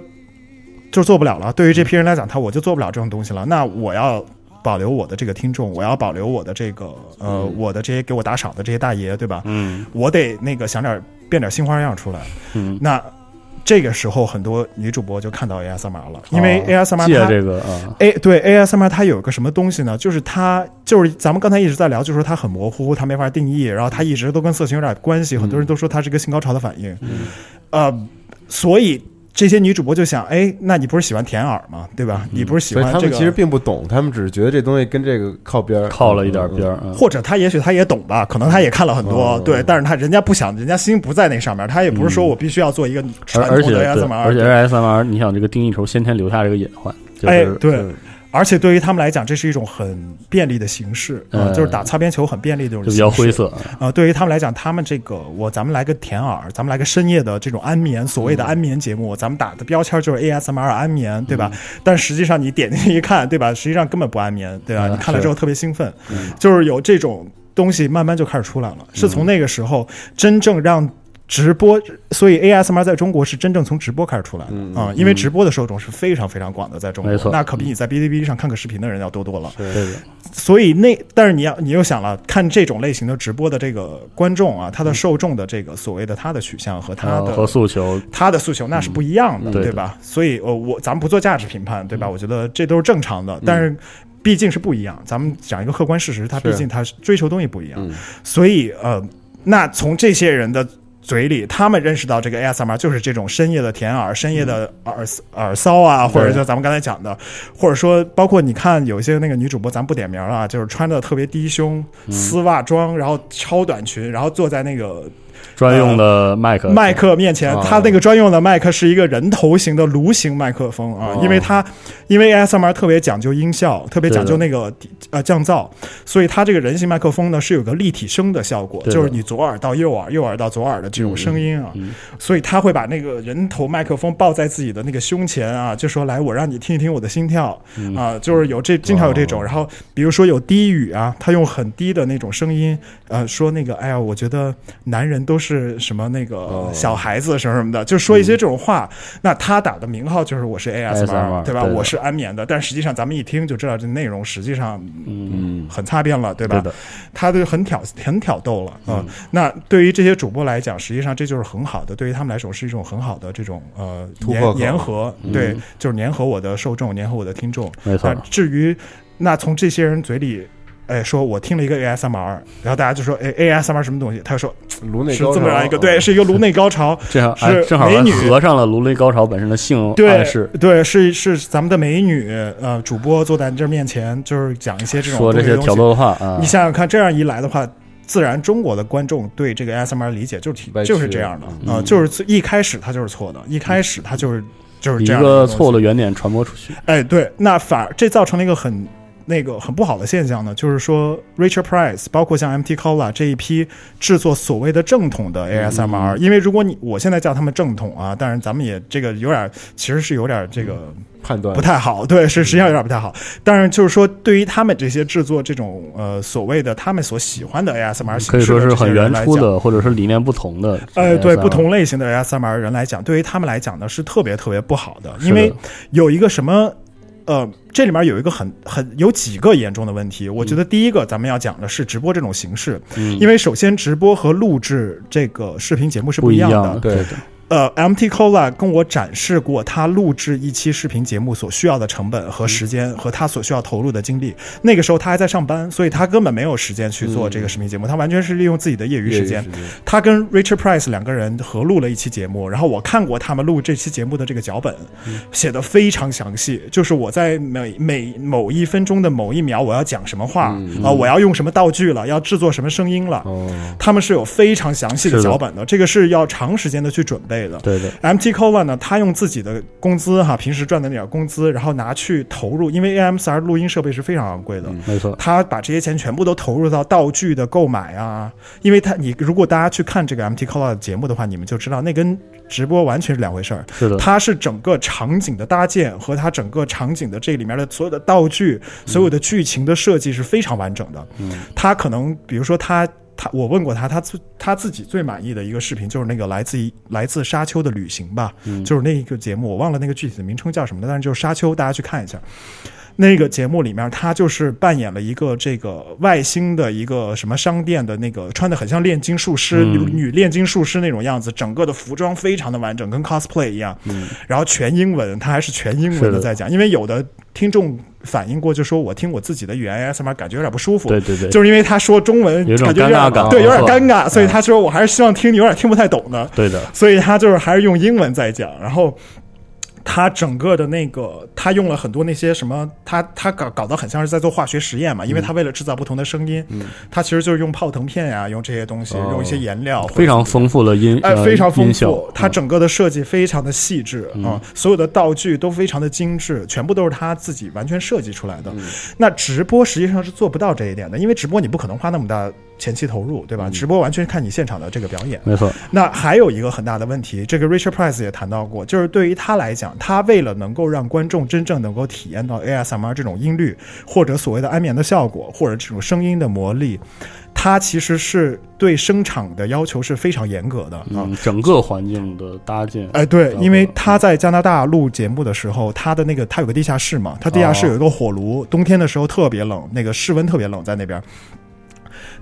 就做不了了。对于这批人来讲，他我就做不了这种东西了。那我要保留我的这个听众，我要保留我的这个呃，我的这些给我打赏的这些大爷，对吧？
嗯
我得那个想点变点新花样出来。
嗯，
那这个时候，很多女主播就看到 ASMR 了，因为
哦
ASMR
借
它
这个啊
，，A，对 ASMR 它有个什么东西呢？就是它就是咱们刚才一直在聊，就是说它很模糊，它没法定义，然后它一直都跟色情有点关系，很多人都说它是一个性高潮的反应，呃，所以这些女主播就想，哎，那你不是喜欢舔耳吗？对吧？你不是喜欢这个？
他们其实并不懂，他们只是觉得这东西跟这个靠边儿，
靠了一点边
或者他也许他也懂吧，可能他也看了很多，
嗯
对，但是他人家不想，人家心不在那上面，他也不是说我必须要做一个
而而且
传统的
对
ASMR，
而且
对
ASMR，你想这个定义头先天留下这个隐患，就是，
哎对，而且对于他们来讲，这是一种很便利的形式啊、
嗯
就是打擦边球很便利的这种
就比较
形式
灰色，
啊、对于他们来讲，他们这个我咱们来个甜耳，咱们来个深夜的这种安眠，所谓的安眠节目，咱们打的标签就是 ASMR 安眠，对吧？但实际上你点进去一看，对吧？实际上根本不安眠，对吧？
嗯
你看了之后特别兴奋，就是有这种东西慢慢就开始出来了，是从那个时候真正让。直播，所以 ASMR 在中国是真正从直播开始出来的
嗯
啊、因为直播的受众是非常非常广的，在中国
没，错。
那可比你在哔哩哔哩上看个视频的人要多多了。
对对，
所以那但是你要你又想了，看这种类型的直播的这个观众啊，他的受众的这个所谓的他的取向和他的
诉求，
他的诉求那是不一样的，
嗯对
对吧？所以呃，我咱们不做价值评判，对吧？
嗯。
我觉得这都是正常的，但是。毕竟是不一样，咱们讲一个客观事实，他毕竟他追求东西不一样，
嗯。
所以呃，那从这些人的嘴里，他们认识到这个 ASMR 就是这种深夜的舔耳、深夜的耳耳骚啊，或者就咱们刚才讲的，或者说包括你看有一些那个女主播，咱不点名了啊，就是穿的特别低胸、丝袜装，然后超短裙，然后坐在那个
专用的麦克
麦克面前，
哦
它那个专用的麦克是一个人头型的颅形麦克风啊，
哦
因为它因为 ASMR 特别讲究音效，特别讲究那个呃降噪，所以它这个人形麦克风呢是有个立体声的效果，就是你左耳到右耳，右耳到左耳的这种声音啊，所以他会把那个人头麦克风抱在自己的那个胸前啊，就说来我让你听一听我的心跳。啊，就是有这经常有这种，然后比如说有低语啊，他用很低的那种声音呃说那个哎呀，我觉得男人人都是什么那个
哦
小孩子什么什么的，就说一些这种话。那他打的名号就是我是
ASMR，ASMR
对吧？我是安眠的，但实际上咱们一听就知道这内容实际上
嗯，
很擦边了，对吧？他就很挑很挑逗了啊、那对于这些主播来讲，实际上这就是很好的，对于他们来说是一种很好的这种呃粘
突破口
粘合，
嗯
对，就是粘合我的受众，粘合我的听众。
没错
那，至于那从这些人嘴里。哎，说我听了一个 ASMR，然后大家就说，哎，ASMR 什么东西？他就说是
颅内高潮
这么样一个，对，是一个颅内高潮，*laughs*
这样
是
哎，正好
美女
合上了颅内高潮本身的性
对
暗示，
对，是是咱们的美女呃主播坐在这面前，就是讲一些这种
说这些
东西。
挑逗的话啊。
你，想想看，这样一来的话，自然中国的观众对这个 ASMR 理解就是挺就是这样的啊、
嗯
就是一开始他就是错的，一开始他就是就是这样
一个错误的原点传播出去，
哎，对，那反而这造成了一个很那个很不好的现象呢，就是说 Richard Price，包括像 MT Cola 这一批制作所谓的正统的 ASMR，、因为如果你我现在叫他们正统啊，当然咱们也这个有点其实是有点这个。
判断
不太好，对，是实际上有点不太好。但是就是说，对于他们这些制作这种呃所谓的他们所喜欢的 ASMR 形式
可以说是很原初的，或者是理念不同的，
呃，对不同类型的 ASMR 人来讲，对于他们来讲呢是特别特别不好的因为有一个什么。呃，这里面有一个很很有几个严重的问题。我觉得第一个咱们要讲的是直播这种形式，
嗯。
因为首先直播和录制这个视频节目是
不
一样
样的，
对
的，
呃，MT Cola 跟我展示过他录制一期视频节目所需要的成本和时间，和他所需要投入的精力。那个时候他还在上班，所以他根本没有时间去做这个视频节目，他完全是利用自己的业余时间。他跟 Richard Price 两个人合录了一期节目，然后我看过他们录这期节目的这个脚本，写的非常详细。就是我在每每某一分钟的某一秒，我要讲什么话啊、我要用什么道具了，要制作什么声音了。
哦，
他们是有非常详细的脚本的，这个是要长时间的去准备的。
对的
，MT Cola 呢，他用自己的工资哈，平时赚的那点工资，然后拿去投入，因为 AMSR 录音设备是非常昂贵的。
没错，
他把这些钱全部都投入到道具的购买啊，因为他你如果大家去看这个 MT Cola 的节目的话，你们就知道那跟直播完全是两回事儿。
是的，
它是整个场景的搭建和它整个场景的这里面的所有的道具、所有的剧情的设计是非常完整的。
嗯，
他可能比如说他他我问过他，他自他自己最满意的一个视频就是那个来自于来自沙丘的旅行吧，
嗯
就是那一个节目，我忘了那个具体的名称叫什么了，但是就是沙丘，大家去看一下。那个节目里面，他就是扮演了一个这个外星的一个什么商店的那个穿的很像炼金术师、
嗯。
女炼金术师那种样子，整个的服装非常的完整，跟 cosplay 一样。
嗯，
然后全英文，他还是全英文的在讲，因为有的听众反映过，就说我听我自己的语言 ASMR 感觉有点不舒服，
对对对，
就是因为他说中文
有一种
感觉有点
尴尬感
对，有点尴尬，所以
嗯。
他说我还是希望听你有点听不太懂的，
对的，
所以他就是还是用英文在讲，然后。他整个的那个，他用了很多那些什么，他他搞搞得很像是在做化学实验嘛，因为他为了制造不同的声音，他其实就是用泡腾片呀、用这些东西，
哦。
用一些颜料，
非常丰富的音，
哎，
呃
非常丰富，它
嗯。
整个的设计非常的细致啊、所有的道具都非常的精致，全部都是他自己完全设计出来的。那直播实际上是做不到这一点的，因为直播你不可能花那么大前期投入，对吧？直播完全看你现场的这个表演。
没错，
那还有一个很大的问题，这个 Richard Price 也谈到过，就是对于他来讲，他为了能够让观众真正能够体验到 ASMR 这种音律，或者所谓的安眠的效果，或者这种声音的魔力，他其实是对声场的要求是非常严格的啊。
嗯，整个环境的搭建，
哎，对，因为他在加拿大录节目的时候，他的那个他有个地下室嘛，他地下室有一个火炉，冬天的时候特别冷，那个室温特别冷，在那边。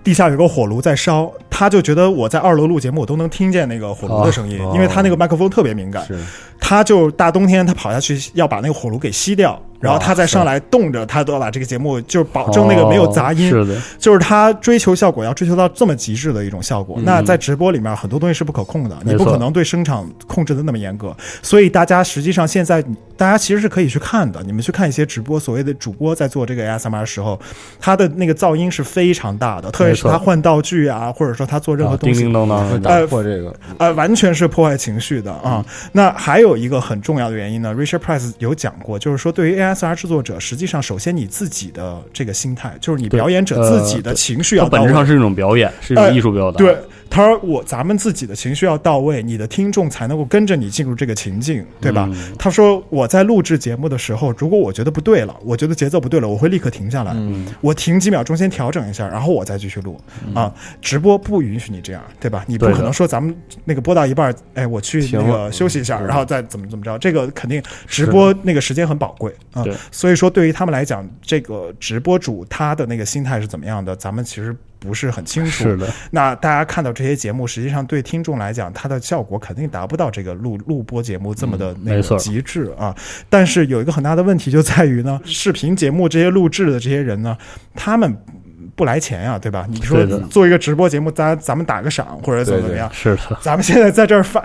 地下有个火炉在烧，他就觉得我在二楼录节目，我都能听见那个火炉的声音，
哦
因为他那个麦克风特别敏感。
是。
他就大冬天他跑下去要把那个火炉给熄掉，然后他再上来动着，他都要把这个节目就是保证那个没有杂音。
哦是的，
就是他追求效果，要追求到这么极致的一种效果。
嗯
那在直播里面，很多东西是不可控的，你不可能对声场控制的那么严格。所以大家实际上现在，大家其实是可以去看的。你们去看一些直播，所谓的主播在做这个 ASMR 的时候，他的那个噪音是非常大的，特别是他换道具啊，或者说他做任何
啊
东西，
叮叮当当的，
会打破这个，
呃，完全是破坏情绪的啊。那还有一个很重要的原因呢，Richard Price 有讲过，就是说对于 ASR 制作者，实际上首先你自己的这个心态，就是你表演者自己的
呃
情绪要到位。
它本质上是一种表演，是一种艺术表达。
对，他说我咱们自己的情绪要到位，你的听众才能够跟着你进入这个情境，对吧？
嗯
他说我在录制节目的时候，如果我觉得不对了，我觉得节奏不对了，我会立刻停下来，
嗯
我停几秒钟先调整一下，然后我再继续录、啊。直播不允许你这样，对吧？你不可能说咱们那个播到一半，哎，我去那个休息一下，然后再怎么怎么着，这个肯定直播那个时间很宝贵所以说，对于他们来讲，这个直播主他的那个心态是怎么样的，咱们其实不是很清楚。
是的，
那大家看到这些节目，实际上对听众来讲，它的效果肯定达不到这个录录播节目这么的那个极致啊。但是有一个很大的问题就在于呢，视频节目这些录制的这些人呢，他们。不来钱呀、对吧？你说做一个直播节目，咱咱们打个赏或者怎么怎么样，
是的，
咱们现在在这儿发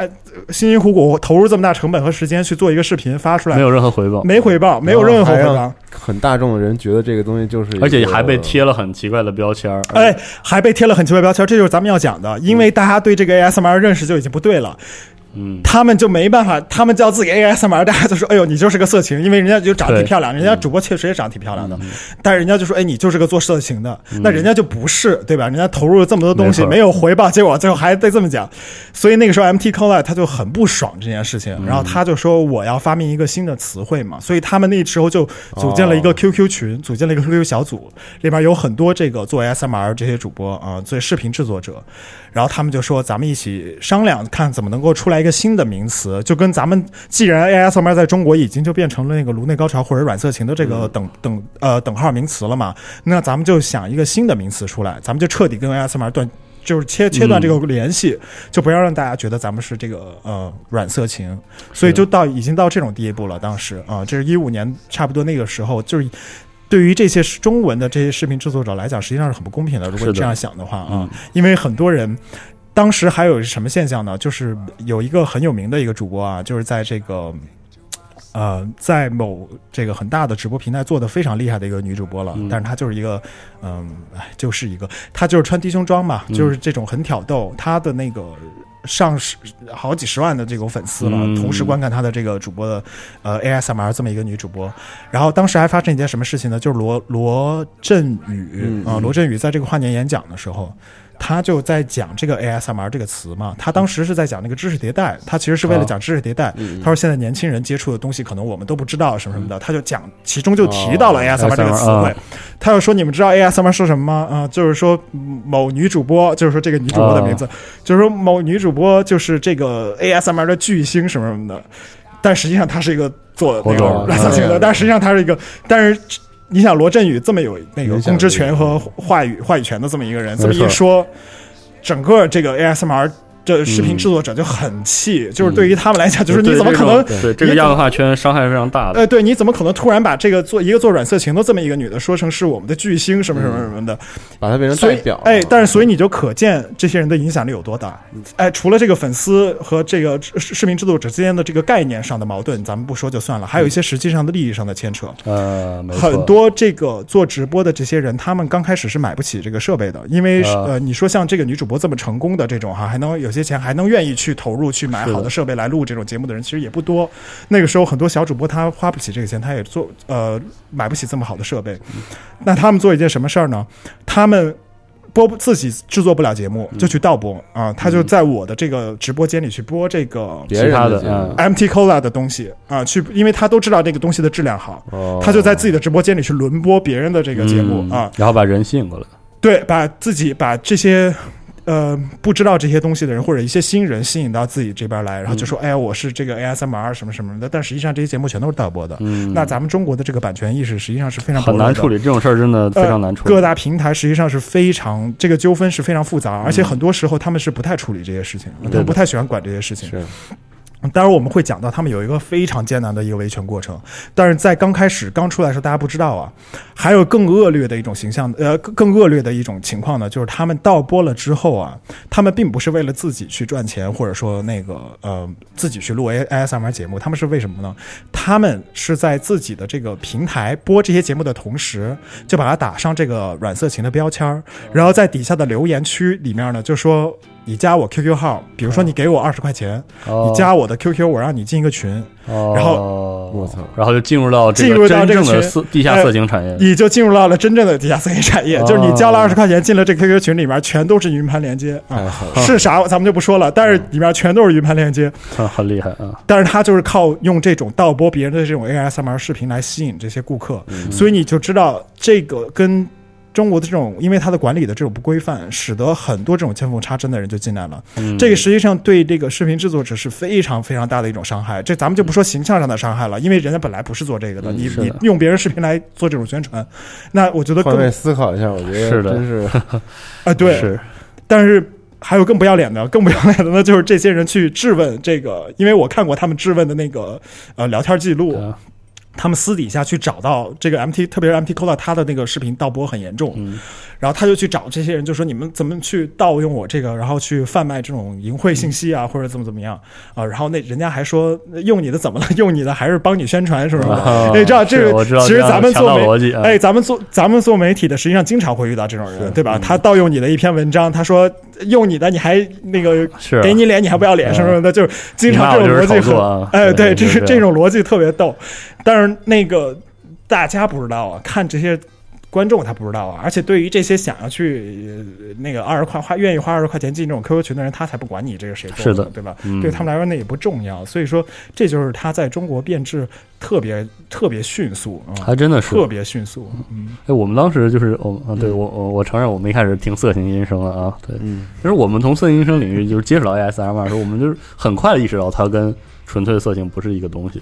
辛辛苦苦投入这么大成本和时间去做一个视频发出来，
没有任何回报，
没回报，没有任何回报
很大众的人觉得这个东西就是，
而且还被贴了很奇怪的标签儿。
哎，还被贴了很奇怪标签，这就是咱们要讲的，因为大家对这个 ASMR 认识就已经不对了。
嗯，
他们就没办法，他们叫自己 ASMR，大家就说：“哎呦，你就是个色情。”因为人家就长得挺漂亮，人家主播确实也长得挺漂亮的，但是人家就说：“哎，你就是个做色情的。那人家就不是，对吧？人家投入了这么多东西，
没
没有回报，结果最后还得这么讲。所以那个时候，MT c o l a 他就很不爽这件事情，然后他就说：“我要发明一个新的词汇嘛。”所以他们那时候就组建了一个 QQ 群，组建了一个 QQ 小组，里面有很多这个做 ASMR 这些主播啊，做视频制作者，然后他们就说：“咱们一起商量，看怎么能够出来一个新的名词，就跟咱们既然 ASMR 在中国已经就变成了那个颅内高潮或者软色情的这个等、等呃等号名词了嘛，那咱们就想一个新的名词出来，咱们就彻底跟 ASMR 断。”就是切切断这个联系，就不要让大家觉得咱们是这个呃软色情，所以就到已经到这种地步了。当时啊、这是一五年差不多那个时候，就是对于这些中文的这些视频制作者来讲，实际上是很不公平的。如果你这样想的话啊，
嗯
因为很多人。当时还有什么现象呢？就是有一个很有名的一个主播啊，就是在这个，呃，在某这个很大的直播平台做的非常厉害的一个女主播了，
嗯
但是她就是一个，嗯，哎，就是一个，她就是穿低胸装嘛，
嗯
就是这种很挑逗，她的那个上十好几十万的这种粉丝了，
嗯
同时观看她的这个主播的呃 ASMR 这么一个女主播，然后当时还发生一件什么事情呢？就是罗罗振宇
嗯
啊、罗振宇在这个跨年演讲的时候。他就在讲这个 ASMR 这个词嘛，他当时是在讲那个知识迭代，他其实是为了讲知识迭代。他说现在年轻人接触的东西可能我们都不知道什么什么的，他就讲其中就提到了
哦
ASMR 这个词汇
啊。
他又说你们知道 ASMR 是什么吗？啊、就是说嗯某女主播，就是说这个女主播的名字，就是说某女主播就是这个 ASMR 的巨星什么什么的，但实际上她是一个做那个
我懂
软色情的，
嗯
但实际上她是一个，但是。你想罗振宇这么有那个公知权和话语话语权的这么一个人，这么一说，整个这个 ASMR 这视频制作者就很气，就是对于他们来讲，就是你怎么可能
对对这个亚文化圈伤害非常大的？
呃，对，你怎么可能突然把这个做一个做软色情的这么一个女的说成是我们的巨星什么什么什么的？
把她变成代表，，
哎，但是所以你就可见这些人的影响力有多大。哎，除了这个粉丝和这个视视频制作者之间的这个概念上的矛盾，咱们不说就算了，还有一些实际上的利益上的牵扯。
呃，
很多这个做直播的这些人，他们刚开始是买不起这个设备的，因为、
啊
呃，你说像这个女主播这么成功的这种哈，还能有些钱，还能愿意去投入去买好的设备来录这种节目的人，其实也不多。那个时候很多小主播他花不起这个钱，他也做呃买不起这么好的设备，那他们做一件什么事儿呢？他们。播不自己制作不了节目，就去盗播啊！他就在我的这个直播间里去播这个
别人
其他的
节目
嗯
MT Cola 的东西啊，去，因为他都知道这个东西的质量好，
哦
他就在自己的直播间里去轮播别人的这个节目、
嗯
啊，
然后把人吸引过来。
对，把自己把这些。呃，不知道这些东西的人或者一些新人吸引到自己这边来，然后就说：“哎呀，我是这个 ASMR 什么什么的。”但实际上这些节目全都是盗播的。
嗯，
那咱们中国的这个版权意识实际上是非常
很难处
理。
这种事儿，真的非常难处理。
各大平台实际上是非常这个纠纷是非常复杂，而且很多时候他们是不太处理这些事情，他们不太喜欢管这些事情。
是
当然，我们会讲到他们有一个非常艰难的一个维权过程，但是在刚开始刚出来的时候，大家不知道啊。还有更恶劣的一种形象，呃，更恶劣的一种情况呢，就是他们倒播了之后啊，他们并不是为了自己去赚钱，或者说那个呃自己去录 A ASMR 节目，他们是为什么呢？他们是在自己的这个平台播这些节目的同时，就把它打上这个软色情的标签儿，然后在底下的留言区里面呢，就说你加我 QQ 号，比如说你给我二十块钱，
哦。
你加我的 QQ，我让你进一个群，
哦，
然后
我操，
然后就进入到这
进入到这个
地下色情产业。
你就进入到了真正的地下色情产业，
哦
就是你交了二十块钱进了这 QQ 群里面，全都是云盘连接。啊，是啥咱们就不说了，但是里面全都是云盘连接，
很很厉害啊！
但是他就是靠用这种盗播别人的这种 ASMR 视频来吸引这些顾客，所以你就知道这个跟。中国的这种，因为它的管理的这种不规范，使得很多这种见缝插针的人就进来了。
嗯。
这个实际上对这个视频制作者是非常非常大的一种伤害。这咱们就不说形象上的伤害了，因为人家本来不是做这个的，你
的。
你用别人视频来做这种宣传，那我觉得更
换位思考一下，我觉得
是的。
真是 *laughs*
啊对，
是。
但是还有更不要脸的，更不要脸的呢，就是这些人去质问这个，因为我看过他们质问的那个呃聊天记录，
啊
他们私底下去找到这个 MT，特别是 MT Cola，他的那个视频盗播很严重，然后他就去找这些人，就说你们怎么去盗用我这个，然后去贩卖这种淫秽信息啊，或者怎么怎么样啊？然后那人家还说用你的怎么了？*laughs* 用你的还是帮你宣传是吧？
啊
哎，知道这个其实咱们做媒哎，咱们做咱们做媒体的，实际上经常会遇到这种人，对
嗯
吧？他盗用你的一篇文章，他说用你的，你还那个给你脸，你还不要脸，
嗯
什么什么的，就是经常这种逻辑很
啊，
哎，
对
对，这
就是这
种逻辑特别逗。但是那个大家不知道啊，看这些观众他不知道啊，而且对于这些想要去呃那个二十块花愿意花二十块钱进这种 QQ 群的人，他才不管你这个谁做
是的。
对吧？
嗯
对他们来说那也不重要，所以说这就是他在中国变质特别特别迅速啊，
还真的是。
特别迅速，嗯。
哎，我们当时就是，我啊，对我我我承认，我们一开始听色情音声了啊，对，
嗯，
其实我们从色情音声领域就是接触到 ASMR 的时候，我们就是很快的意识到它跟纯粹的色情不是一个东西，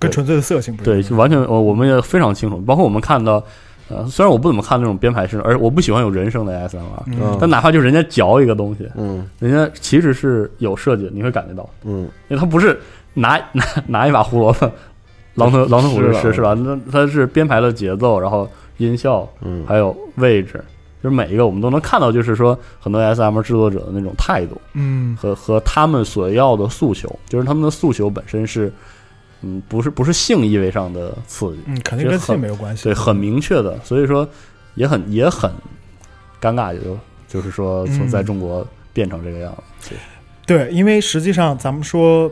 跟纯粹的色情不是
对，就完全我我们也非常清楚，包括我们看到，呃，虽然我不怎么看那种编排式，而我不喜欢有人声的 ASMR，、
嗯。
但哪怕就是人家嚼一个东西，
嗯。
人家其实是有设计的，你会感觉到，
嗯。
因为他不是拿拿拿一把胡萝卜，狼吞狼吞虎
是了
哧吃是吧？那他是编排了节奏，然后音效，
嗯，
还有位置，就是每一个我们都能看到，就是说很多 SM 制作者的那种态度
嗯。
和和他们所要的诉求，就是他们的诉求本身是，嗯，不是不是性意味上的刺激，
嗯，肯定跟性没有关系，
对，很明确的，所以说也很也很尴尬，也就就是说从
嗯
在中国变成这个样子，
对，因为实际上咱们说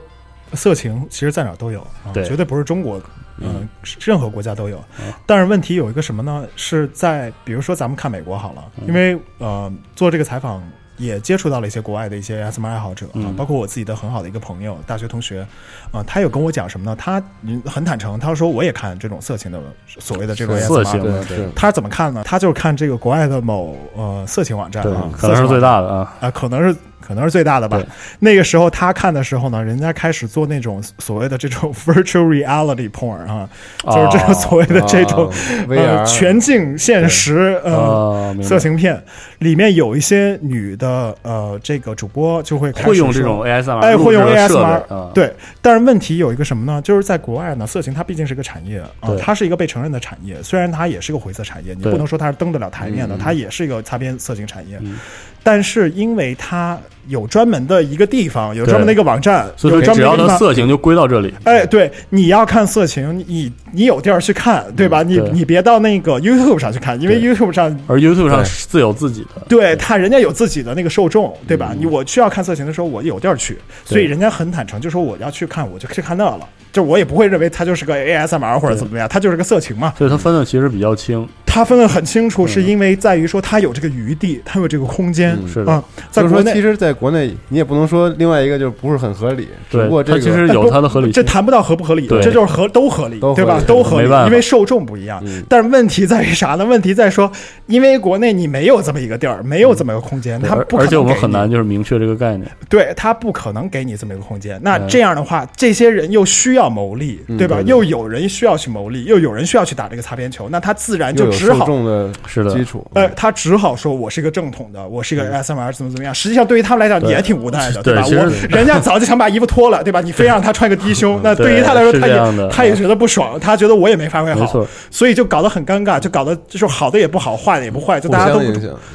色情，其实在哪儿都有，啊、
对
绝对不是中国，嗯、任何国家都有。
嗯
但是问题有一个什么呢？是在比如说咱们看美国好了，
嗯
因为呃做这个采访。也接触到了一些国外的一些 SM 爱好者啊，
嗯
包括我自己的很好的一个朋友，大学同学，啊，他有跟我讲什么呢？他嗯很坦诚，他说我也看这种色情的所谓的这种
色
SM
情的
对是
他怎么看呢？他就是看这个国外的某呃色情网站啊，，
可能是最大的啊，
啊，可能是可能是最大的吧。那个时候他看的时候呢，人家开始做那种 *laughs* 所谓的这种 virtual reality porn 啊，就是这种所谓的这种、
啊
呃
VR
全境现实呃。色情片里面有一些女的呃，这个主播就会开始说
会用这种 ASMR，
哎，会用 ASMR，对。但是问题有一个什么呢？就是在国外呢，色情它毕竟是个产业啊
对，
它是一个被承认的产业，虽然它也是个灰色产业，你不能说它是登得了台面的，
嗯
它也是一个擦边色情产业
嗯。
但是因为它有专门的一个地方，有专门的一个网站，有
所以说只要
专门的
色情就归到这里，
哎，对，你要看色情，你你有地儿去看，对吧？你
对。
你别到那个 YouTube 上去看，因为 YouTube 上
而 YouTube 上是自有自己的，
对他，人家有自己的那个受众，对吧？你我需要看色情的时候，我有地儿去，所以人家很坦诚，就说我要去看，我就去看那了。就我也不会认为它就是个 ASMR 或者怎么样，它就是个色情嘛。
所以它分的其实比较清，
它分的很清楚，是因为在于说它有这个余地，它有这个空间
嗯
是的
啊。在
就是说，
国内
其实在国内你也不能说另外一个就不是很合理，只
对
不过，这
其实有它的合理，
这谈不到合不合理，
对
这就是合都合理，对吧？都合理因为受众不一样。
嗯
但是问题在于啥呢？问题在说，因为国内你没有这么一个地儿，没有这么一个空间，它不可能
而且我们很难就是明确这个概念，
对他不可能给你这么一个空间。那
嗯
这样的话，这些人又需要牟利，
嗯
对吧？
对对
又有人需要去谋利，又有人需要去打这个擦边球，那他自然就只好。
重的
是的
基础，
呃，他只好说我是一个正统的，我是一个 SMR 怎么怎么样。实际上对于他们来讲
对
也挺无奈的，吧？
对吧
我人家早就想把衣服脱了，对吧？你非让他穿个低胸，*laughs* 那对于他来说，他也他也觉得不爽，他觉得我也没发挥好所以就搞得很尴尬，就搞得就是好的也不好，坏的也不坏，就大家都。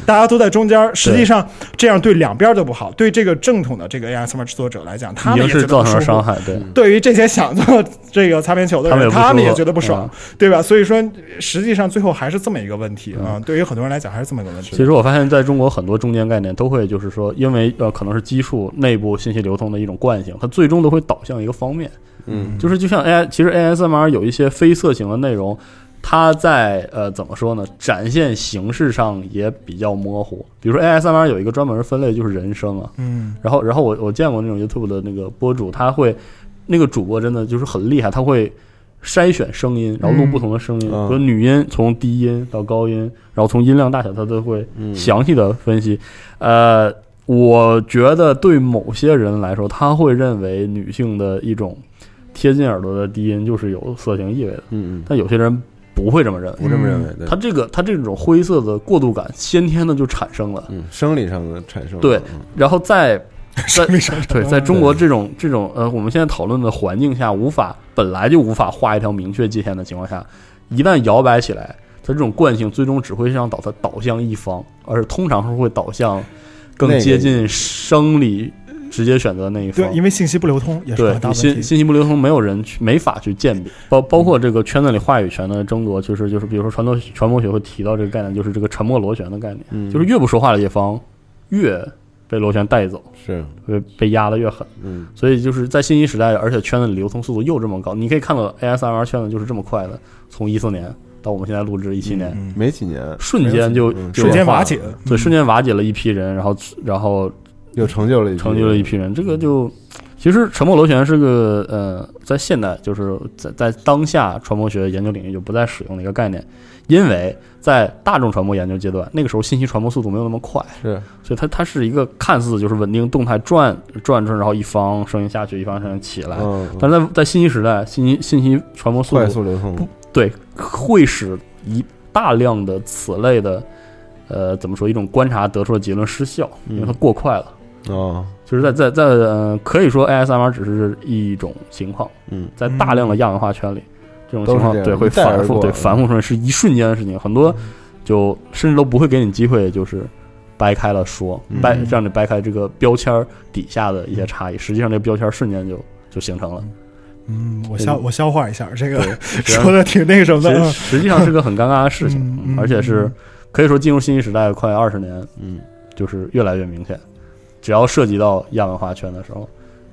大家都在中间，实际上这样对两边都不好。对这个正统的这个 ASMR 制作者来讲，他们也
是造
得不舒服。
成了伤害，对，
对于这些想做这个擦边球的人，
他们也
觉得不爽
嗯，
对吧？所以说，实际上最后还是这么一个问题啊。对于很多人来讲，还是这么一个问题。
其实我发现，在中国很多中间概念都会就是说，因为呃可能是基数内部信息流通的一种惯性，它最终都会导向一个方面，
嗯，
就是就像 AI，其实 ASMR 有一些非色情的内容，它在呃怎么说呢？展现形式上也比较模糊。比如说 ASMR 有一个专门分类就是人声啊，
嗯
然后然后我我见过那种 YouTube 的那个博主，他会那个主播真的就是很厉害，他会筛选声音，然后录
嗯
不同的声音，
嗯
比如女音从低音到高音，然后从音量大小他都会
嗯
详细的分析。呃，我觉得对某些人来说，他会认为女性的一种贴近耳朵的低音就是有色情意味的，
嗯嗯，
但有些人不会这么认为。
不这么认为，对
他这个他这种灰色的过渡感，先天的就产生了。
嗯生理上的产生，
对
嗯
然后在在 *laughs*
生理上
对，在中国这种这种呃，我们现在讨论的环境下，无法本来就无法画一条明确界限的情况下，一旦摇摆起来，它这种惯性最终只会让导它导向一方，而通常是会导向更接近生理直接选择的那一方
对，。因为信息不流通也是。
信信息不流通，没有人去没法去鉴别，包包括这个圈子里话语权的争夺，就是就是比如说传播传播学会提到这个概念，就是这个沉默螺旋的概念，
嗯
就是越不说话的一方越被螺旋带走，
是，
被被压得越狠。
嗯。
所以就是在信息时代，而且圈子里流通速度又这么高，你可以看到 ASMR 圈子就是这么快的，从一四年到我们现在录制一七年，
嗯，
没几年
瞬间就
嗯
就
瞬间瓦解，
对，瞬间瓦解了一批人，然后然后
又成就了一
成就了一批人，这个就。其实沉默螺旋是个呃，在现代就是在在当下传播学研究领域就不再使用的一个概念，因为在大众传播研究阶段，那个时候信息传播速度没有那么快，
是，
所以它它是一个看似就是稳定动态转转转，然后一方声音下去，一方声音起来。
嗯，
但在在信息时代，信息信息传播速度
快
度
速流通，
对会使一大量的此类的呃怎么说一种观察得出的结论失效，因为它过快了。
哦，
就是在在在呃，可以说 ASMR 只是一种情况，
嗯。
在大量的亚文化圈里，这种情况对会反复对反复出现，是一瞬间的事情，很多就甚至都不会给你机会，就是掰开了说，
嗯
掰让你掰开这个标签儿底下的一些差异，实际上这个标签儿瞬间就就形成了。
嗯，我消我消化一下这个，说的挺那个什么的，
实际上是个很尴尬的事情而且是可以说进入信息时代快二十年，
嗯
就是越来越明显。只要涉及到亚文化圈的时候，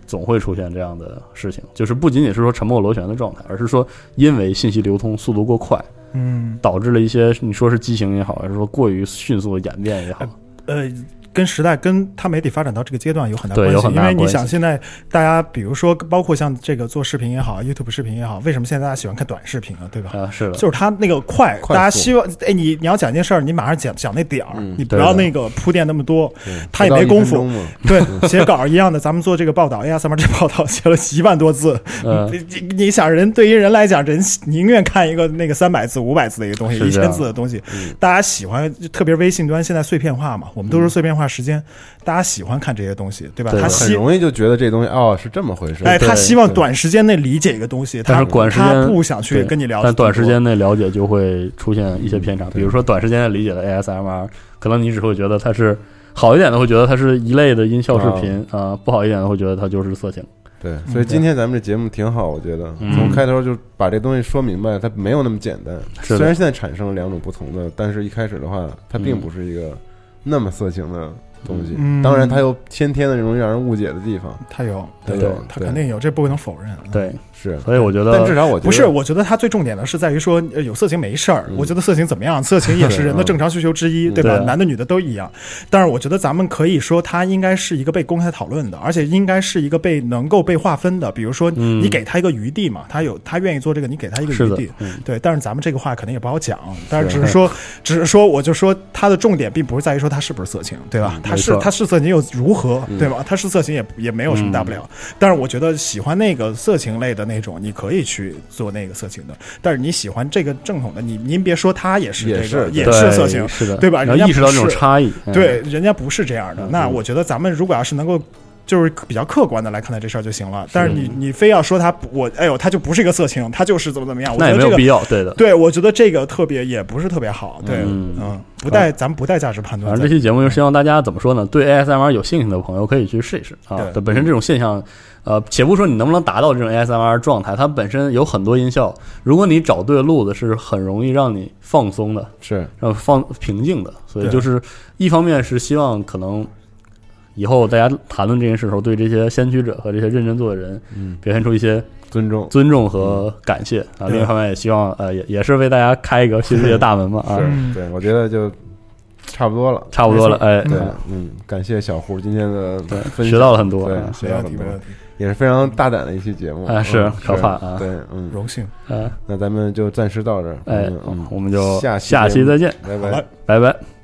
总会出现这样的事情，就是不仅仅是说沉默螺旋的状态，而是说因为信息流通速度过快，
嗯
导致了一些你说是畸形也好，还是说过于迅速的演变也好，
呃。跟时代、跟它媒体发展到这个阶段有很大关系，因为你想，现在大家比如说，包括像这个做视频也好，YouTube 视频也好，为什么现在大家喜欢看短视频啊？对吧？
啊，是的，
就是它那个快，
快
大家希望哎，你你要讲一件事儿，你马上讲讲那点儿，
嗯
你不要那个铺垫那么多，他也没功夫。对，写稿一样的，咱们做这个报道，ASMR 这报道写了一万多字，
呃，
你你你想人对于人来讲，人宁愿看一个那个三百字、五百字的一个东西，一千字的东西，
嗯。
大家喜欢，特别微信端现在碎片化嘛，我们都是碎片化时间，大家喜欢看这些东西，对吧？他希
容易就觉得这东西哦是这么回事，
哎，他希望短时间内理解一个东西，
但是短时
他
间
不想去跟你聊，
但短时间内了解就会出现一些偏差，比如说短时间内理解的 ASMR，可能你只会觉得它是好一点的，会觉得它是一类的音效视频啊、不好一点的会觉得它就是色情。
对，所以今天咱们这节目挺好，我觉得。
嗯。
从开头就把这东西说明白，它没有那么简单。虽然现在产生了两种不同的，但是一开始的话，它并不是一个那么色情的东西。
嗯
当然，它有先天的容易让人误解的地方，
它有，
它
有，它肯定有，这不可能否认。
对，
是。
所以我觉得
但至少我觉得
不是，我觉得它最重点的是在于说，呃有色情没事儿。
嗯
我觉得色情怎么样？色情也是人的 *laughs* 正常需求之一，
嗯
对吧？男的女的都一样。但是我觉得咱们可以说，它应该是一个被公开讨论的，而且应该是一个被能够被划分的。比如说，
嗯
你给他一个余地嘛，他有他愿意做这个，你给他一个余地。，
嗯，
对，但是咱们这个话可能也不好讲，但是只是说，*laughs* 只是说，我就说它的重点并不是在于说它是不是色情，对吧？它是
嗯没错
它是色情又如何，
嗯
对吧？它是色情也也没有什么大不了。但是我觉得喜欢那个色情类的那种，你可以去做那个色情的。但是你喜欢这个正统的，你您别说他也是
也
这个
是
也是色情，
是的，
对吧人家
你要意识到这种差异，嗯
对，人家不是这样的。
嗯
那我觉得咱们如果要是能够。就是比较客观的来看待这事儿就行了，但是你你非要说他我哎呦，他就不是一个色情，他就是怎么怎么样，我
那
觉得这个
也没有必要，对的。
对，我觉得这个特别也不是特别好，对，
嗯
嗯，不带咱们不带价值判断。
反正这期节目就希望大家怎么说呢？对 ASMR 有兴趣的朋友可以去试一试啊。本身这种现象，呃，且不说你能不能达到这种 ASMR 状态，它本身有很多音效，如果你找对路子，是很容易让你放松的，
是
让放平静的。所以就是一方面是希望可能以后大家谈论这件事的时候，对这些先驱者和这些认真做的人
嗯，
表现出一些
尊重，
尊重和感谢。啊。另一方面，也希望呃，也也是为大家开一个新世界大门嘛啊，*laughs*
是对，我觉得就差不多了。
差不多了，哎，
对，嗯，感谢小胡今天的
对，
分享。
学到了很多，
学到很多。也是非常大胆的一期节目。
啊是
嗯
可怕啊。
对，嗯，
荣幸。
啊，
那咱们就暂时到这儿，
哎
嗯，嗯，
我们就
下期
下期再见，
拜拜。
拜拜。